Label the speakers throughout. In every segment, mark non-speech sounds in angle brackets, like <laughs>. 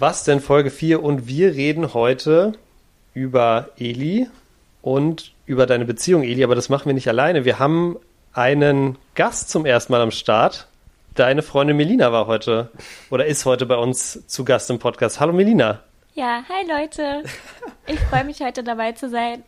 Speaker 1: Was denn Folge 4? Und wir reden heute über Eli und über deine Beziehung, Eli, aber das machen wir nicht alleine. Wir haben einen Gast zum ersten Mal am Start. Deine Freundin Melina war heute oder ist heute bei uns zu Gast im Podcast. Hallo Melina.
Speaker 2: Ja, hi Leute. Ich freue mich heute dabei zu sein.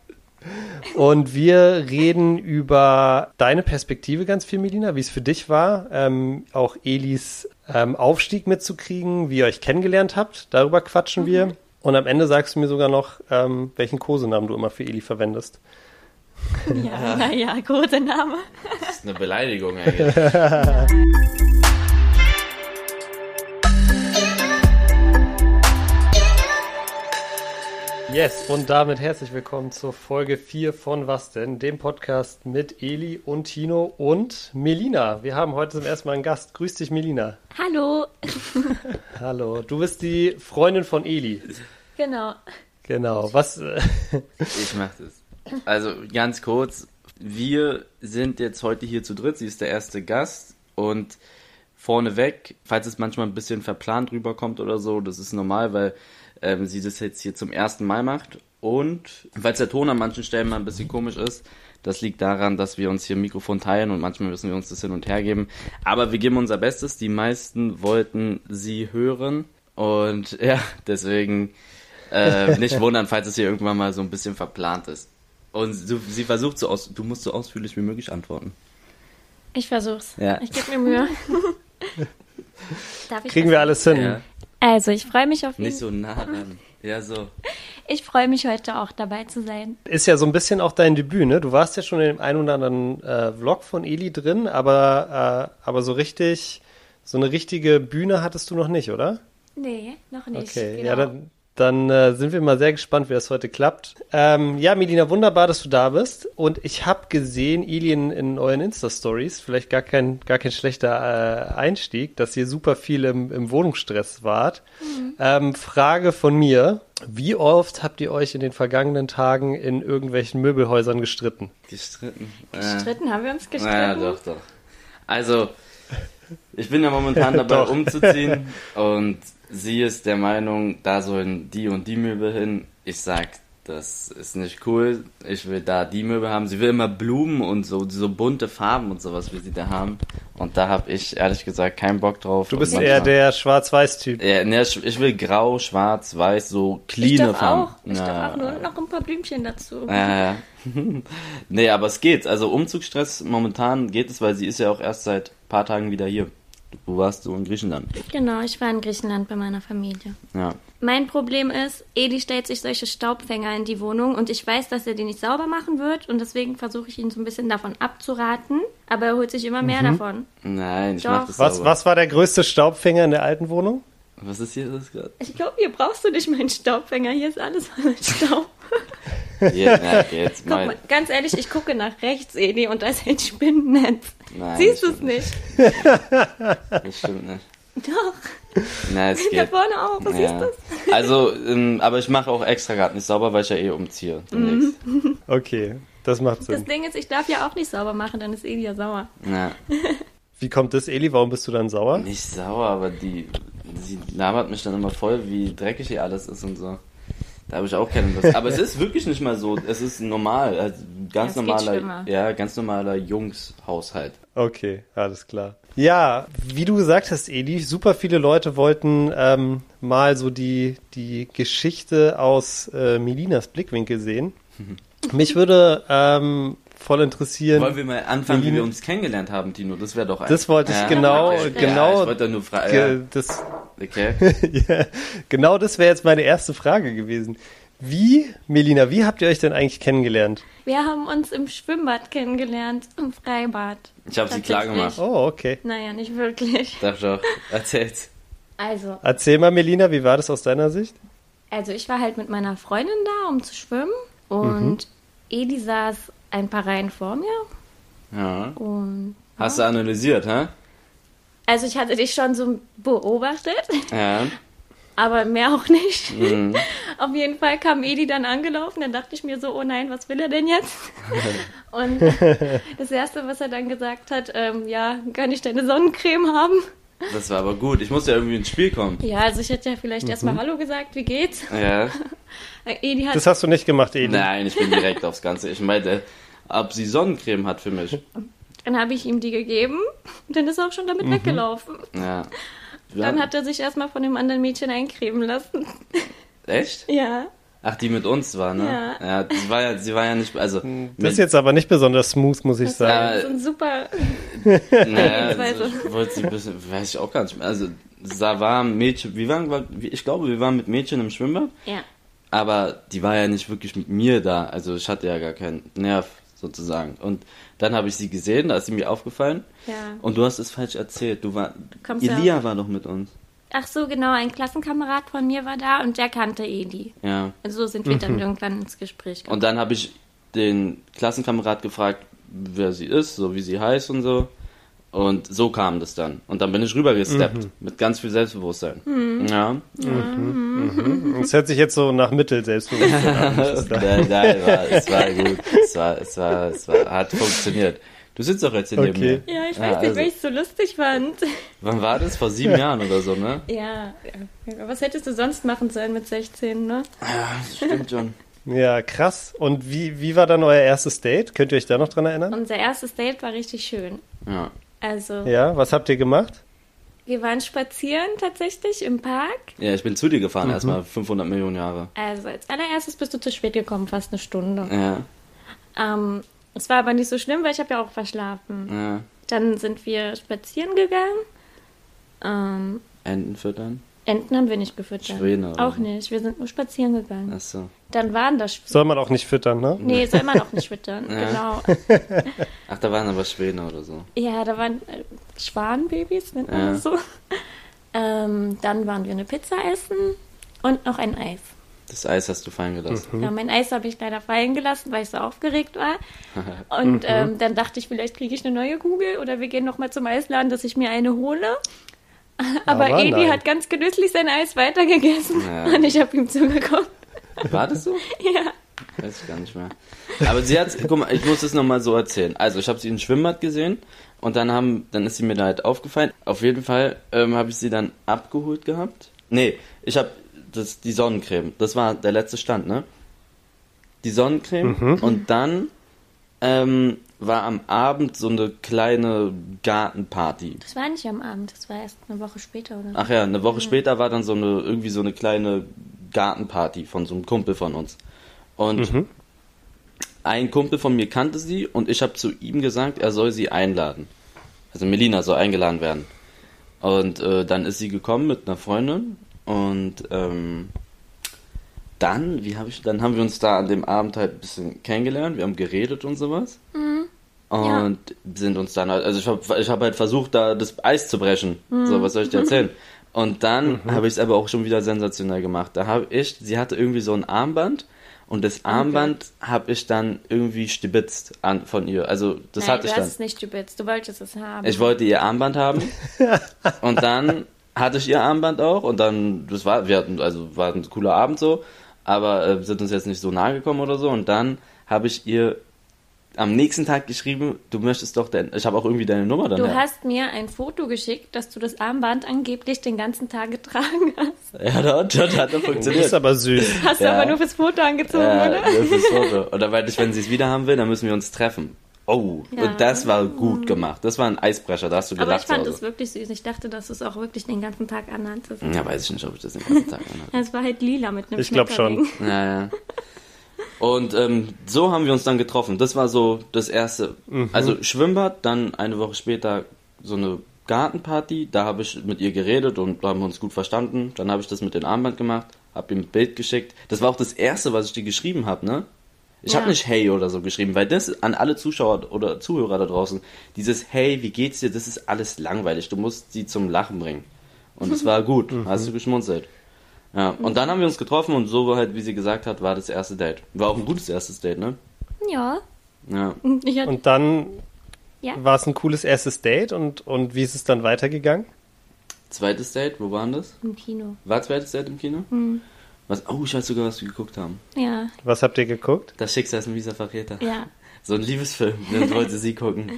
Speaker 1: Und wir reden über deine Perspektive ganz viel, Melina, wie es für dich war, ähm, auch Elis ähm, Aufstieg mitzukriegen, wie ihr euch kennengelernt habt. Darüber quatschen mhm. wir. Und am Ende sagst du mir sogar noch, ähm, welchen Kosenamen du immer für Eli verwendest.
Speaker 2: Ja, naja, Kosename.
Speaker 3: Das ist eine Beleidigung eigentlich. <laughs>
Speaker 1: Yes, und damit herzlich willkommen zur Folge 4 von Was denn? Dem Podcast mit Eli und Tino und Melina. Wir haben heute zum ersten Mal einen Gast. Grüß dich, Melina.
Speaker 2: Hallo. <laughs>
Speaker 1: Hallo, du bist die Freundin von Eli.
Speaker 2: Genau.
Speaker 1: Genau, was.
Speaker 3: ich mach das. Also ganz kurz, wir sind jetzt heute hier zu dritt. Sie ist der erste Gast und vorneweg, falls es manchmal ein bisschen verplant rüberkommt oder so, das ist normal, weil ähm, sie das jetzt hier zum ersten Mal macht. Und falls der Ton an manchen Stellen mal ein bisschen komisch ist, das liegt daran, dass wir uns hier ein Mikrofon teilen und manchmal müssen wir uns das hin und her geben. Aber wir geben unser Bestes. Die meisten wollten sie hören. Und <laughs> ja, deswegen äh, nicht wundern, falls es hier irgendwann mal so ein bisschen verplant ist. Und du, sie versucht so aus, du musst so ausführlich wie möglich antworten.
Speaker 2: Ich versuch's. Ja. Ich gebe mir Mühe. <laughs>
Speaker 1: Kriegen wir alles hin. Ja.
Speaker 2: Also, ich freue mich auf
Speaker 3: Nicht so nah ran. Ja, so.
Speaker 2: Ich freue mich heute auch dabei zu sein.
Speaker 1: Ist ja so ein bisschen auch dein Debüt, ne? Du warst ja schon in dem einen oder anderen äh, Vlog von Eli drin, aber, äh, aber so richtig, so eine richtige Bühne hattest du noch nicht, oder?
Speaker 2: Nee, noch nicht.
Speaker 1: Okay, genau. ja, dann, dann äh, sind wir mal sehr gespannt, wie das heute klappt. Ähm, ja, Melina, wunderbar, dass du da bist. Und ich habe gesehen, Ilien in euren Insta-Stories, vielleicht gar kein, gar kein schlechter äh, Einstieg, dass ihr super viel im, im Wohnungsstress wart. Mhm. Ähm, Frage von mir. Wie oft habt ihr euch in den vergangenen Tagen in irgendwelchen Möbelhäusern gestritten?
Speaker 3: Gestritten?
Speaker 2: Gestritten? Äh, haben wir uns gestritten?
Speaker 3: Ja, doch, doch. Also, ich bin ja momentan <laughs> dabei umzuziehen <laughs> und sie ist der Meinung, da sollen die und die Möbel hin. Ich sag, das ist nicht cool. Ich will da die Möbel haben. Sie will immer Blumen und so, so bunte Farben und sowas, wie sie da haben. Und da habe ich ehrlich gesagt keinen Bock drauf.
Speaker 1: Du bist eher der Schwarz-Weiß-Typ.
Speaker 3: Ja, ne, ich will grau, schwarz, weiß, so clean Farben.
Speaker 2: Auch. Ich darf auch nur noch ein paar Blümchen dazu.
Speaker 3: Ja, ja. <laughs> nee, aber es geht. Also Umzugsstress momentan geht es, weil sie ist ja auch erst seit paar Tagen wieder hier. Wo warst du in Griechenland?
Speaker 2: Genau, ich war in Griechenland bei meiner Familie.
Speaker 3: Ja.
Speaker 2: Mein Problem ist, Edi stellt sich solche Staubfänger in die Wohnung und ich weiß, dass er die nicht sauber machen wird und deswegen versuche ich ihn so ein bisschen davon abzuraten, aber er holt sich immer mehr mhm. davon.
Speaker 3: Nein, ich Doch. mach das
Speaker 1: was, sauber. Was war der größte Staubfänger in der alten Wohnung?
Speaker 3: Was ist hier das gerade?
Speaker 2: Ich glaube, hier brauchst du nicht meinen Staubfänger. Hier ist alles voller Staub.
Speaker 3: Ja, na, jetzt
Speaker 2: mal. mal. Ganz ehrlich, ich gucke nach rechts, Edi, und da ist ein Spinnennetz. Nein, Siehst du es nicht?
Speaker 3: Das stimmt nicht.
Speaker 2: Doch.
Speaker 3: Nein, es geht.
Speaker 2: Da vorne auch, was ja. ist das?
Speaker 3: Also, ähm, aber ich mache auch extra gerade nicht sauber, weil ich ja eh umziehe.
Speaker 1: Mhm. Okay, das macht Sinn.
Speaker 2: Das Ding ist, ich darf ja auch nicht sauber machen, dann ist Eli ja sauer.
Speaker 3: Ja. <laughs>
Speaker 1: Wie kommt das, Eli? Warum bist du dann sauer?
Speaker 3: Nicht sauer, aber die, sie labert mich dann immer voll, wie dreckig hier alles ist und so. Da habe ich auch keine Lust. Aber es ist wirklich nicht mal so. Es ist normal. Also ganz normaler, ja, ganz normaler Jungshaushalt.
Speaker 1: Okay, alles klar. Ja, wie du gesagt hast, Edi, super viele Leute wollten ähm, mal so die, die Geschichte aus äh, Melinas Blickwinkel sehen. <laughs> Mich würde ähm, voll interessieren.
Speaker 3: Wollen wir mal anfangen, wie wir uns kennengelernt haben, Tino? Das wäre doch
Speaker 1: ein. Das wollte ich ja. genau, okay. genau. Ja,
Speaker 3: ich wollte nur fragen. Ja.
Speaker 1: Das,
Speaker 3: okay. <laughs>
Speaker 1: ja, genau das wäre jetzt meine erste Frage gewesen. Wie, Melina, wie habt ihr euch denn eigentlich kennengelernt?
Speaker 2: Wir haben uns im Schwimmbad kennengelernt, im Freibad.
Speaker 3: Ich habe sie klar gemacht.
Speaker 1: Oh, okay.
Speaker 2: Naja, nicht wirklich.
Speaker 3: Darf ich auch. Erzählt.
Speaker 2: Also.
Speaker 1: Erzähl mal, Melina, wie war das aus deiner Sicht?
Speaker 2: Also, ich war halt mit meiner Freundin da, um zu schwimmen. Und mhm. Edi saß ein paar Reihen vor mir.
Speaker 3: Ja.
Speaker 2: Und,
Speaker 3: Hast du analysiert, hä?
Speaker 2: Also ich hatte dich schon so beobachtet.
Speaker 3: Ja.
Speaker 2: Aber mehr auch nicht. Mhm. <laughs> Auf jeden Fall kam Edi dann angelaufen. Dann dachte ich mir so, oh nein, was will er denn jetzt? <laughs> Und das Erste, was er dann gesagt hat, ähm, ja, kann ich deine Sonnencreme haben?
Speaker 3: Das war aber gut. Ich musste ja irgendwie ins Spiel kommen.
Speaker 2: Ja, also ich hätte ja vielleicht
Speaker 1: Mhm.
Speaker 2: erstmal Hallo gesagt, wie geht's?
Speaker 3: Ja. <laughs>
Speaker 2: Äh, Edi hat
Speaker 1: Das hast du nicht gemacht, Eli.
Speaker 3: Nein, ich bin direkt aufs Ganze. Ich meinte, ob sie Sonnencreme hat für mich.
Speaker 2: Dann habe ich ihm die gegeben und dann ist er auch schon
Speaker 1: Mhm.
Speaker 2: damit weggelaufen.
Speaker 3: Ja.
Speaker 2: Dann hat er sich erstmal von dem anderen Mädchen eincremen lassen.
Speaker 3: Echt?
Speaker 2: Ja.
Speaker 3: Ach, die mit uns war, ne?
Speaker 2: Ja.
Speaker 3: Ja, sie war ja, sie war ja nicht, also.
Speaker 1: Das ist jetzt aber nicht besonders smooth, muss ich
Speaker 2: Das
Speaker 1: sagen.
Speaker 3: Ja.
Speaker 2: so ein super. <laughs>
Speaker 3: naja, also, ich wollte sie ein bisschen, weiß ich auch gar nicht mehr. Also, da war ein Mädchen, wir waren, war- ich glaube, wir waren mit Mädchen im Schwimmbad,
Speaker 2: Ja.
Speaker 3: aber die war ja nicht wirklich mit mir da. Also, ich hatte ja gar keinen Nerv, sozusagen. Und dann habe ich sie gesehen, da ist sie mir aufgefallen.
Speaker 2: Ja.
Speaker 3: Und du hast es falsch erzählt. Du war,
Speaker 2: Kommst ja-
Speaker 3: Elia war doch mit uns.
Speaker 2: Ach so, genau, ein Klassenkamerad von mir war da und der kannte Edi.
Speaker 3: Ja.
Speaker 2: Also so sind wir dann irgendwann ins Gespräch gekommen.
Speaker 3: Und dann habe ich den Klassenkamerad gefragt, wer sie ist, so wie sie heißt und so. Und so kam das dann. Und dann bin ich rübergesteppt. Mit ganz viel Selbstbewusstsein. Ja.
Speaker 1: Es hört sich jetzt so nach Mittel-Selbstbewusstsein an.
Speaker 3: nein, nein, war, es war gut. Es war, es war, es war, hat funktioniert. Du sitzt doch jetzt hier neben
Speaker 1: Okay.
Speaker 3: mir.
Speaker 2: ja, ich weiß
Speaker 3: Ja,
Speaker 2: nicht,
Speaker 3: also-
Speaker 2: weil ich es so lustig fand.
Speaker 3: Wann war das? Vor sieben <laughs> Jahren oder so, ne?
Speaker 2: Ja, was hättest du sonst machen sollen mit 16, ne?
Speaker 3: Ja, stimmt schon. <laughs>
Speaker 1: Ja, krass. Und wie, wie war dann euer erstes Date? Könnt ihr euch da noch dran erinnern?
Speaker 2: Unser erstes Date war richtig schön.
Speaker 3: Ja.
Speaker 2: Also,
Speaker 1: Ja, was habt ihr gemacht?
Speaker 2: wir waren spazieren tatsächlich im Park.
Speaker 3: Ja, ich bin zu dir gefahren, erstmal 500 Millionen Jahre.
Speaker 2: Also, als allererstes bist du zu spät gekommen, fast eine Stunde.
Speaker 3: Ja,
Speaker 2: Ähm, es war aber nicht so schlimm, weil ich habe ja auch verschlafen.
Speaker 3: ja.
Speaker 2: Dann sind wir spazieren gegangen. Ähm,
Speaker 3: Enten füttern?
Speaker 2: Enten haben wir nicht gefüttert.
Speaker 3: Schwäne oder
Speaker 2: Auch
Speaker 3: so.
Speaker 2: nicht. Wir sind nur spazieren gegangen.
Speaker 3: Achso.
Speaker 2: Dann waren das Schwäne.
Speaker 1: Soll man auch nicht füttern, ne?
Speaker 2: Nee, soll man auch nicht füttern. <laughs>
Speaker 3: Ja.
Speaker 2: Genau. <laughs>
Speaker 3: Ach, da waren aber Schwäne oder so.
Speaker 2: Ja, da waren äh, Schwanenbabys, nennt man
Speaker 3: Ja.
Speaker 2: das so. <laughs> Ähm, dann waren wir eine Pizza essen und noch ein Eis.
Speaker 3: Das Eis hast du fallen gelassen.
Speaker 2: Ja, mein Eis habe ich leider fallen gelassen, weil ich so aufgeregt war. <laughs> Und ähm, dann dachte ich, vielleicht kriege ich eine neue Kugel oder wir gehen noch mal zum Eisladen, dass ich mir eine hole. <laughs> Aber,
Speaker 1: Aber
Speaker 2: Edi
Speaker 1: nein.
Speaker 2: hat ganz genüsslich sein Eis weitergegessen
Speaker 3: Ja. <laughs>
Speaker 2: und ich habe ihm zugeguckt.
Speaker 3: War das so?
Speaker 2: Ja.
Speaker 3: Weiß ich gar nicht mehr. Aber sie hat, guck mal, ich muss es nochmal so erzählen. Also ich habe sie im Schwimmbad gesehen und dann haben, dann ist sie mir da halt aufgefallen. Auf jeden Fall ähm, habe ich sie dann abgeholt gehabt. Nee, ich habe das die Sonnencreme. Das war der letzte Stand, ne? Die Sonnencreme und dann ähm, war am Abend so eine kleine Gartenparty.
Speaker 2: Das war nicht am Abend, das war erst eine Woche später oder so.
Speaker 3: Ach ja, eine Woche später war dann so eine irgendwie so eine kleine Gartenparty von so einem Kumpel von uns. Und ein Kumpel von mir kannte sie und ich habe zu ihm gesagt, er soll sie einladen. Also Melina soll eingeladen werden. Und äh, dann ist sie gekommen mit einer Freundin und ähm, dann, wie habe ich, dann haben wir uns da an dem Abend halt ein bisschen kennengelernt, wir haben geredet und sowas. Und sind uns dann halt, also ich habe ich hab halt versucht, da das Eis zu brechen. So, was soll ich dir erzählen? <laughs> Und dann habe ich es aber auch schon wieder sensationell gemacht. Da habe ich, sie hatte irgendwie so ein Armband und das Armband habe ich dann irgendwie stibitzt an, von ihr. Also das
Speaker 2: Nein,
Speaker 3: hatte
Speaker 2: du
Speaker 3: ich
Speaker 2: hast
Speaker 3: dann.
Speaker 2: es nicht stibitzt, du wolltest es haben.
Speaker 3: Ich wollte ihr Armband haben <laughs> und dann hatte ich ihr Armband auch und dann, das war, wir hatten, also war ein cooler Abend so, aber äh, sind uns jetzt nicht so nahe gekommen oder so und dann habe ich ihr am nächsten Tag geschrieben, du möchtest doch, dein, ich habe auch irgendwie deine Nummer dann.
Speaker 2: Du
Speaker 3: her.
Speaker 2: hast mir ein Foto geschickt, dass du das Armband angeblich den ganzen Tag getragen hast. <laughs>
Speaker 3: Ja, das, das hat doch
Speaker 1: Das ist
Speaker 3: funktioniert.
Speaker 1: aber süß.
Speaker 2: Hast du
Speaker 3: Ja.
Speaker 2: aber nur fürs Foto angezogen,
Speaker 3: Ja,
Speaker 2: oder?
Speaker 3: nur fürs <laughs> Foto. Und da meinte ich, wenn sie es wieder haben will, dann müssen wir uns treffen. Oh,
Speaker 2: Ja.
Speaker 3: und das war gut gemacht. Das war ein Eisbrecher, da hast du
Speaker 2: Aber ich fand es wirklich süß. Ich dachte, dass du es auch wirklich den ganzen Tag anhattest.
Speaker 3: Ja, weiß ich nicht, ob ich das den ganzen Tag anhatte.
Speaker 2: Es war halt lila mit einem
Speaker 1: Ich glaub schon. <laughs>
Speaker 3: Ja, ja. Und ähm, so haben wir uns dann getroffen. Das war so das erste. Also Schwimmbad, dann eine Woche später so eine Gartenparty. Da habe ich mit ihr geredet und haben uns gut verstanden. Dann habe ich das mit dem Armband gemacht, habe ihm ein Bild geschickt. Das war auch das erste, was ich dir geschrieben habe, ne? Ich habe
Speaker 2: Ja.
Speaker 3: nicht Hey oder so geschrieben, weil das an alle Zuschauer oder Zuhörer da draußen, dieses Hey, wie geht's dir, das ist alles langweilig. Du musst sie zum Lachen bringen. Und es war gut, <laughs> hast du geschmunzelt. Ja, und dann haben wir uns getroffen und so halt, wie sie gesagt hat, war das erste Date. War auch ein gutes erstes Date, ne?
Speaker 2: Ja.
Speaker 3: Ja. <laughs>
Speaker 1: Und dann
Speaker 2: Ja.
Speaker 1: war es ein cooles erstes Date und, und wie ist es dann weitergegangen?
Speaker 3: Zweites Date, wo waren das?
Speaker 2: Im Kino.
Speaker 3: War zweites Date im Kino? Was? Oh, ich weiß sogar, was wir geguckt haben.
Speaker 2: Ja.
Speaker 1: Was habt ihr geguckt?
Speaker 3: Das Schicksal ist ein mieser Verräter.
Speaker 2: Ja.
Speaker 3: So ein Liebesfilm, <laughs> den wollte sie gucken.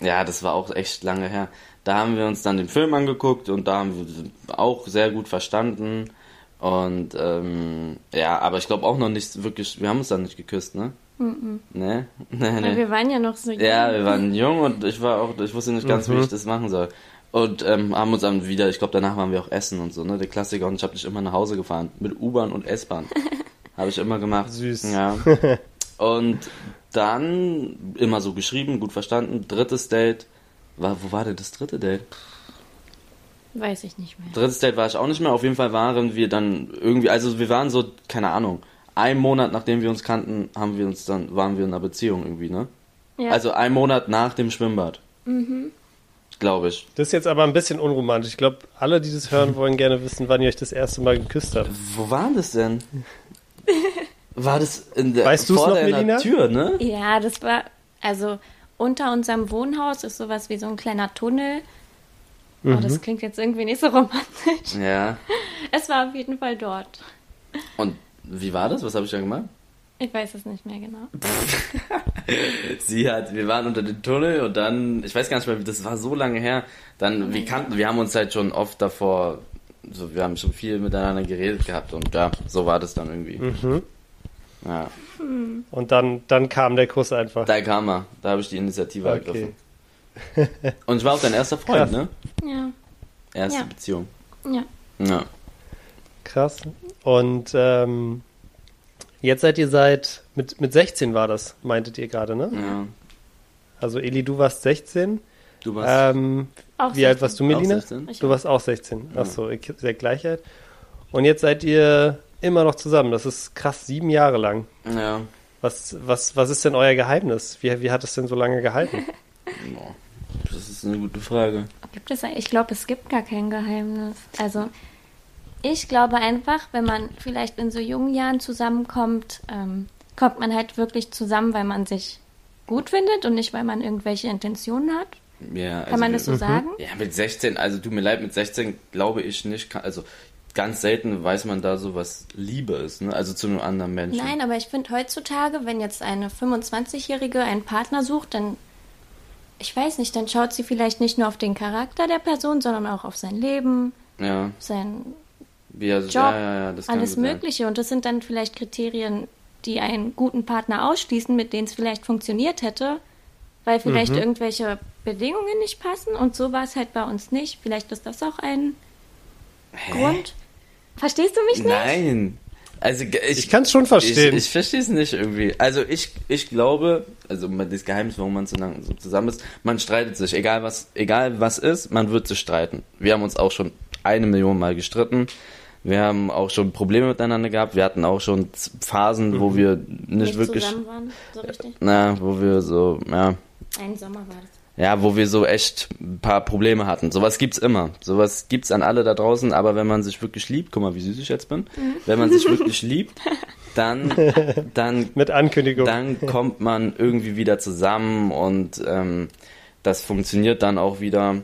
Speaker 3: Ja, das war auch echt lange her. Da haben wir uns dann den Film angeguckt und da haben wir auch sehr gut verstanden. Und ähm, ja, aber ich glaube auch noch nicht wirklich, wir haben uns dann nicht geküsst, ne?
Speaker 2: Mhm.
Speaker 3: Ne? <laughs> Nee,
Speaker 2: Weil
Speaker 3: nee.
Speaker 2: wir waren ja noch so
Speaker 3: Ja,
Speaker 2: jung.
Speaker 3: wir waren jung und ich war auch, ich wusste nicht ganz, wie
Speaker 1: Mhm.
Speaker 3: ich das machen soll. Und ähm, haben uns dann wieder, ich glaube danach waren wir auch essen und so, ne? Der Klassiker und ich habe dich immer nach Hause gefahren. Mit U-Bahn und S-Bahn. <laughs> habe ich immer gemacht.
Speaker 1: Süß.
Speaker 3: Ja. <laughs> Und dann immer so geschrieben, gut verstanden. Drittes Date. War, wo war denn das dritte Date?
Speaker 2: Weiß ich nicht mehr.
Speaker 3: Drittes Date war ich auch nicht mehr. Auf jeden Fall waren wir dann irgendwie, also wir waren so, keine Ahnung, ein Monat nachdem wir uns kannten, haben wir uns dann, waren wir in einer Beziehung irgendwie, ne?
Speaker 2: Ja.
Speaker 3: Also ein Monat nach dem Schwimmbad. Mhm. Glaube ich.
Speaker 1: Das ist jetzt aber ein bisschen unromantisch. Ich glaube, alle, die das hören, wollen gerne wissen, wann ihr euch das erste Mal geküsst habt.
Speaker 3: Wo war das denn? <laughs> War das in der,
Speaker 1: Weißt
Speaker 3: vor
Speaker 1: noch,
Speaker 3: der
Speaker 1: Melina?
Speaker 3: Tür, ne?
Speaker 2: Ja, das war, also unter unserem Wohnhaus ist sowas wie so ein kleiner Tunnel. Oh,
Speaker 3: Mhm.
Speaker 2: das klingt jetzt irgendwie nicht so romantisch.
Speaker 3: Ja.
Speaker 2: Es war auf jeden Fall dort.
Speaker 3: Und wie war das? Was habe ich da gemacht?
Speaker 2: Ich weiß es nicht mehr genau. <laughs>
Speaker 3: Sie hat, wir waren unter dem Tunnel und dann, ich weiß gar nicht mehr, wie das war so lange her. Dann, wir kannten, wir haben uns halt schon oft davor, so, wir haben schon viel miteinander geredet gehabt und ja, so war das dann irgendwie.
Speaker 1: Mhm.
Speaker 3: Ja,
Speaker 1: Und dann, dann kam der Kuss einfach.
Speaker 3: da kam er, da habe ich die Initiative
Speaker 1: Okay.
Speaker 3: ergriffen. <laughs> Und ich war auch dein erster Freund,
Speaker 1: Krass.
Speaker 3: ne?
Speaker 2: Ja,
Speaker 3: Erste
Speaker 2: Ja.
Speaker 3: Beziehung.
Speaker 2: ja.
Speaker 3: Ja.
Speaker 1: Krass. Und ähm, jetzt seid ihr seit, mit, mit 16 war das, meintet ihr gerade, ne?
Speaker 3: ja.
Speaker 1: Also Eli, du warst 16.
Speaker 3: Du warst
Speaker 1: Ähm,
Speaker 2: Auch
Speaker 1: wie alt warst du,
Speaker 3: auch
Speaker 1: Melina?
Speaker 3: 16?
Speaker 2: Ich
Speaker 1: Du warst auch 16. Achso, ihr seid gleich alt. Und jetzt seid ihr immer noch zusammen. Das ist krass, sieben Jahre lang.
Speaker 3: Ja.
Speaker 1: Was, was, was ist denn euer Geheimnis? Wie, wie hat es denn so lange gehalten? <laughs>
Speaker 3: Das ist eine gute Frage.
Speaker 2: Gibt es, ich glaube, es gibt gar kein Geheimnis. Also, ich glaube einfach, wenn man vielleicht in so jungen Jahren zusammenkommt, ähm, kommt man halt wirklich zusammen, weil man sich gut findet und nicht, weil man irgendwelche Intentionen hat.
Speaker 3: Ja,
Speaker 2: Kann man das so
Speaker 3: wir-
Speaker 2: sagen?
Speaker 3: Ja, mit 16, also tut mir leid, mit 16 glaube ich nicht, also ganz selten weiß man da so, was Liebe ist, ne? Also zu einem anderen Menschen.
Speaker 2: Nein, aber ich finde heutzutage, wenn jetzt eine 25-Jährige einen Partner sucht, dann, ich weiß nicht, dann schaut sie vielleicht nicht nur auf den Charakter der Person, sondern auch auf sein Leben,
Speaker 3: Ja,
Speaker 2: sein
Speaker 3: wie, also,
Speaker 2: Job,
Speaker 3: ja, ja, ja,
Speaker 2: alles
Speaker 3: sein.
Speaker 2: Mögliche. Und das sind dann vielleicht Kriterien, die einen guten Partner ausschließen, mit denen es vielleicht funktioniert hätte, weil vielleicht
Speaker 3: Mhm.
Speaker 2: irgendwelche Bedingungen nicht passen. Und so war es halt bei uns nicht. Vielleicht ist das auch ein Grund. Verstehst du mich nicht?
Speaker 3: Nein. Also ich,
Speaker 1: Ich kann es schon verstehen.
Speaker 3: Ich, ich verstehe es nicht irgendwie. Also ich, ich glaube, also das Geheimnis, warum man so lange so zusammen ist, man streitet sich, egal was, egal was ist, man wird sich streiten. Wir haben uns auch schon eine Million Mal gestritten. Wir haben auch schon Probleme miteinander gehabt. Wir hatten auch schon Phasen, wo wir nicht,
Speaker 2: Nicht
Speaker 3: wirklich,
Speaker 2: zusammen waren, so richtig.
Speaker 3: na, wo wir so, ja,
Speaker 2: Ein Sommer war das.
Speaker 3: ja, wo wir so echt ein paar Probleme hatten. Sowas gibt's immer. Sowas gibt's an alle da draußen, aber wenn man sich wirklich liebt, guck mal, wie süß ich jetzt bin, wenn man sich <laughs> wirklich liebt, dann, dann, <laughs>
Speaker 1: Mit Ankündigung.
Speaker 3: dann kommt man irgendwie wieder zusammen und ähm, das funktioniert dann auch wieder.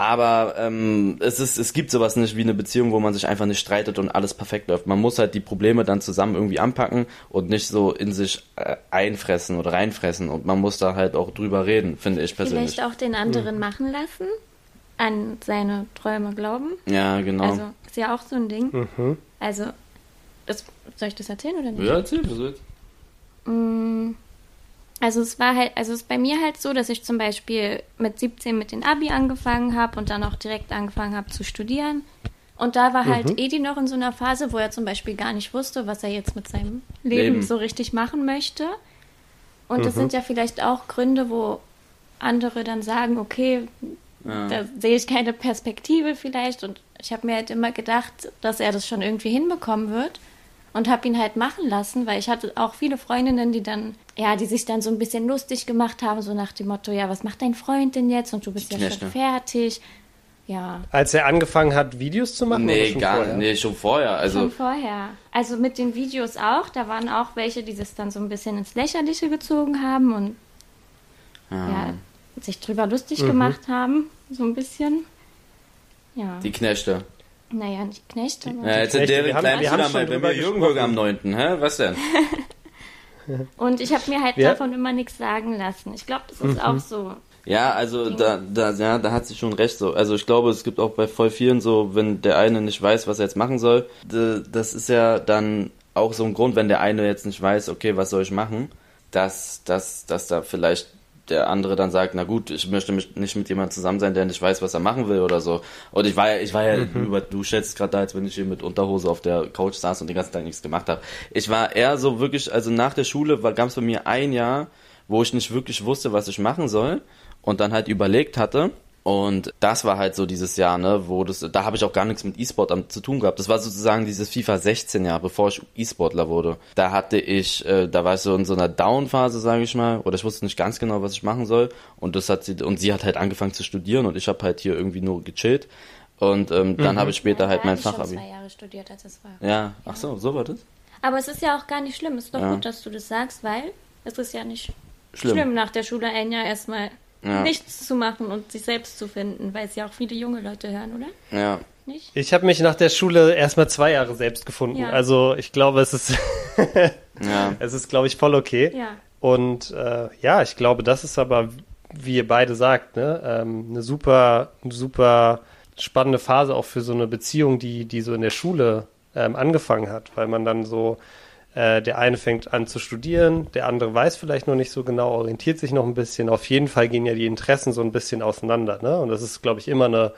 Speaker 3: Aber ähm, es, ist, es gibt sowas nicht wie eine Beziehung, wo man sich einfach nicht streitet und alles perfekt läuft. Man muss halt die Probleme dann zusammen irgendwie anpacken und nicht so in sich äh, einfressen oder reinfressen. Und man muss da halt auch drüber reden, finde ich persönlich.
Speaker 2: Vielleicht auch den anderen machen lassen, an seine Träume glauben.
Speaker 3: Ja, genau.
Speaker 2: Also ist ja auch so ein Ding.
Speaker 1: Mhm.
Speaker 2: Also, das, soll ich das erzählen oder nicht?
Speaker 3: ja, erzähl, was willst
Speaker 2: Mm, Also es war halt, also es ist bei mir halt so, dass ich zum Beispiel mit 17 mit den Abi angefangen habe und dann auch direkt angefangen habe zu studieren. Und da war halt Edi noch in so einer Phase, wo er zum Beispiel gar nicht wusste, was er jetzt mit seinem Leben,
Speaker 3: Leben.
Speaker 2: so richtig machen möchte. Und das sind ja vielleicht auch Gründe, wo andere dann sagen, okay,
Speaker 3: Ja.
Speaker 2: da sehe ich keine Perspektive vielleicht. Und ich habe mir halt immer gedacht, dass er das schon irgendwie hinbekommen wird. Und habe ihn halt machen lassen, weil ich hatte auch viele Freundinnen, die dann, ja, die sich dann so ein bisschen lustig gemacht haben, so nach dem Motto, ja, was macht dein Freund denn jetzt? Und du bist
Speaker 3: Die
Speaker 2: ja
Speaker 3: Knechte.
Speaker 2: schon fertig. Ja,
Speaker 1: Als er angefangen hat, Videos zu machen? oder
Speaker 3: Nee,
Speaker 1: schon
Speaker 3: gar
Speaker 1: vorher?
Speaker 3: Nee, schon vorher. Also,
Speaker 2: schon vorher. Also mit den Videos auch, da waren auch welche, die das dann so ein bisschen ins Lächerliche gezogen haben und
Speaker 3: ja.
Speaker 2: ja, sich drüber lustig
Speaker 1: Mhm.
Speaker 2: gemacht haben, so ein bisschen. Ja,
Speaker 3: Die Knechte.
Speaker 2: Naja, nicht Knechte. aber-
Speaker 3: Ja, jetzt
Speaker 1: Knechte,
Speaker 3: sind deren
Speaker 1: wir haben-
Speaker 3: kleinen
Speaker 1: wir haben
Speaker 3: Bruder mal bei mir Jürgen
Speaker 1: gesprochen.
Speaker 3: am 9. Hä? Was denn? <laughs>
Speaker 2: Und ich habe mir halt
Speaker 1: Ja.
Speaker 2: davon immer nichts sagen lassen. Ich glaube, das ist auch so.
Speaker 3: Ja, also da, da, ja, da hat sie schon recht so. Also ich glaube, es gibt auch bei voll vielen so, wenn der eine nicht weiß, was er jetzt machen soll, das ist ja dann auch so ein Grund, wenn der eine jetzt nicht weiß, okay, was soll ich machen, dass, dass, dass da vielleicht der andere dann sagt, na gut, ich möchte mich nicht mit jemandem zusammen sein, der nicht weiß, was er machen will oder so. Und ich war ja, ich war ja, mhm. über, du schätzt gerade da, als wenn ich hier mit Unterhose auf der Couch saß und den ganzen Tag nichts gemacht habe. Ich war eher so wirklich, also nach der Schule gab es bei mir ein Jahr, wo ich nicht wirklich wusste, was ich machen soll und dann halt überlegt hatte, und das war halt so dieses Jahr, ne, wo das, da habe ich auch gar nichts mit E-Sport zu tun gehabt. Das war sozusagen dieses FIFA 16 Jahr, bevor ich E-Sportler wurde. Da hatte ich, äh, da war ich so in so einer Down-Phase, sage ich mal, oder ich wusste nicht ganz genau, was ich machen soll. Und das hat sie, und sie hat halt angefangen zu studieren und ich habe halt hier irgendwie nur gechillt. Und ähm, dann mhm. habe ich später ja, halt mein Fachabi.
Speaker 2: zwei Jahre studiert, als es war.
Speaker 3: Ja, ach so, so war das.
Speaker 2: Aber es ist ja auch gar nicht schlimm. Es ist doch ja. gut, dass du das sagst, weil es ist ja nicht schlimm, schlimm nach der Schule ein Jahr erstmal ja. nichts zu machen und sich selbst zu finden, weil es ja auch viele junge Leute hören, oder?
Speaker 3: Ja.
Speaker 1: Nicht? Ich habe mich nach der Schule erstmal zwei Jahre selbst gefunden. Ja. Also ich glaube, es ist, <laughs> ja. <laughs> es ist, glaube ich, voll okay.
Speaker 2: Ja.
Speaker 1: Und äh, ja, ich glaube, das ist aber, wie ihr beide sagt, ne, ähm, eine super, super spannende Phase auch für so eine Beziehung, die, die so in der Schule ähm, angefangen hat, weil man dann so äh, der eine fängt an zu studieren, der andere weiß vielleicht noch nicht so genau, orientiert sich noch ein bisschen. Auf jeden Fall gehen ja die Interessen so ein bisschen auseinander. Ne? Und das ist, glaube ich, immer eine,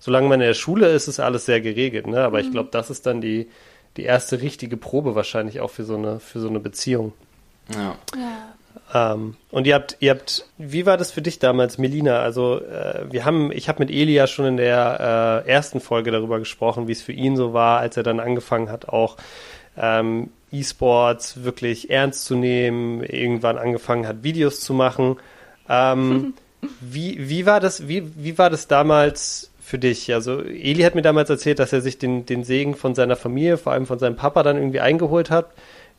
Speaker 1: solange man in der Schule ist, ist alles sehr geregelt. Ne? Aber mhm. ich glaube, das ist dann die, die erste richtige Probe wahrscheinlich auch für so eine, für so eine Beziehung.
Speaker 3: Ja.
Speaker 2: ja.
Speaker 1: Ähm, und ihr habt, ihr habt, wie war das für dich damals, Melina? Also äh, wir haben, ich habe mit Elia schon in der äh, ersten Folge darüber gesprochen, wie es für ihn so war, als er dann angefangen hat, auch ähm, E-Sports wirklich ernst zu nehmen, irgendwann angefangen hat, Videos zu machen. Ähm, <laughs> wie, wie, war das, wie, wie war das damals für dich? Also Eli hat mir damals erzählt, dass er sich den, den Segen von seiner Familie, vor allem von seinem Papa, dann irgendwie eingeholt hat.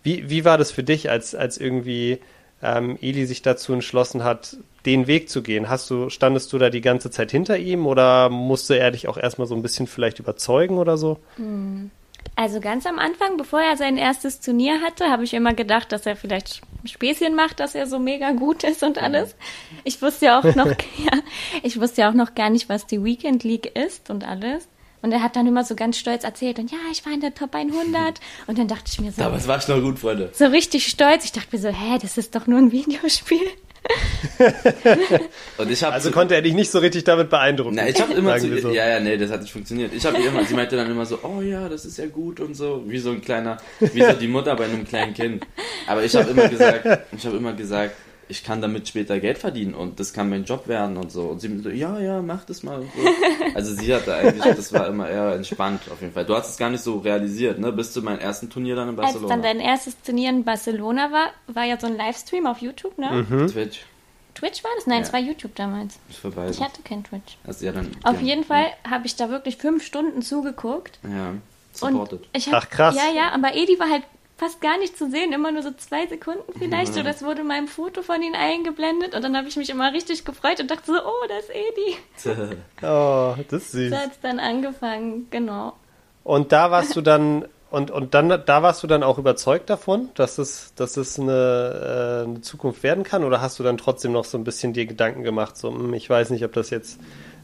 Speaker 1: Wie, wie war das für dich, als, als irgendwie ähm, Eli sich dazu entschlossen hat, den Weg zu gehen? Hast du, standest du da die ganze Zeit hinter ihm oder musste er dich auch erstmal so ein bisschen vielleicht überzeugen oder so?
Speaker 2: Hm. Also ganz am Anfang, bevor er sein erstes Turnier hatte, habe ich immer gedacht, dass er vielleicht ein Späßchen macht, dass er so mega gut ist und alles. Ich wusste ja auch noch, <laughs> ja, ich wusste ja auch noch gar nicht, was die Weekend League ist und alles. Und er hat dann immer so ganz stolz erzählt und ja, ich war in der Top 100. <laughs> Und dann dachte ich mir so.
Speaker 3: Aber es war schon gut, Freunde.
Speaker 2: So richtig stolz. Ich dachte mir so, hä, das ist doch nur ein Videospiel.
Speaker 1: Also konnte er dich nicht so richtig damit beeindrucken.
Speaker 3: Na, ich habe immer zu, so. ja, ja, nee, das hat nicht funktioniert. Ich habe immer, sie meinte dann immer so, oh ja, das ist ja gut und so, wie so ein kleiner, wie so die Mutter bei einem kleinen Kind. Aber ich habe immer gesagt, ich habe immer gesagt, ich kann damit später Geld verdienen und das kann mein Job werden und so. Und sie so, ja, ja, mach das mal. So. <laughs> Also sie hatte eigentlich, das war immer eher entspannt auf jeden Fall. Du hast es gar nicht so realisiert, ne? Bis zu meinem ersten Turnier dann in Barcelona.
Speaker 2: Als dann dein erstes Turnier in Barcelona war, war ja so ein Livestream auf YouTube, ne?
Speaker 3: Mhm. Twitch.
Speaker 2: Twitch war das? Nein, ja. es war YouTube damals.
Speaker 3: Ist vorbei.
Speaker 2: Ich hatte kein Twitch.
Speaker 3: Also, ja, dann,
Speaker 2: auf jeden Fall ja. habe ich da wirklich fünf Stunden zugeguckt.
Speaker 3: Ja, supported.
Speaker 2: Und ich hab, Ach krass. Ja, ja, aber Edi war halt fast gar nicht zu sehen, immer nur so zwei Sekunden vielleicht. Mhm. Und das wurde in meinem Foto von ihm eingeblendet und dann habe ich mich immer richtig gefreut und dachte so, oh, das ist Edi. <laughs>
Speaker 1: oh, das ist süß.
Speaker 2: So hat es dann angefangen, genau.
Speaker 1: Und da warst du dann, und, und dann, da warst du dann auch überzeugt davon, dass es, dass es eine, äh, eine Zukunft werden kann? Oder hast du dann trotzdem noch so ein bisschen dir Gedanken gemacht, so, hm, ich weiß nicht, ob das jetzt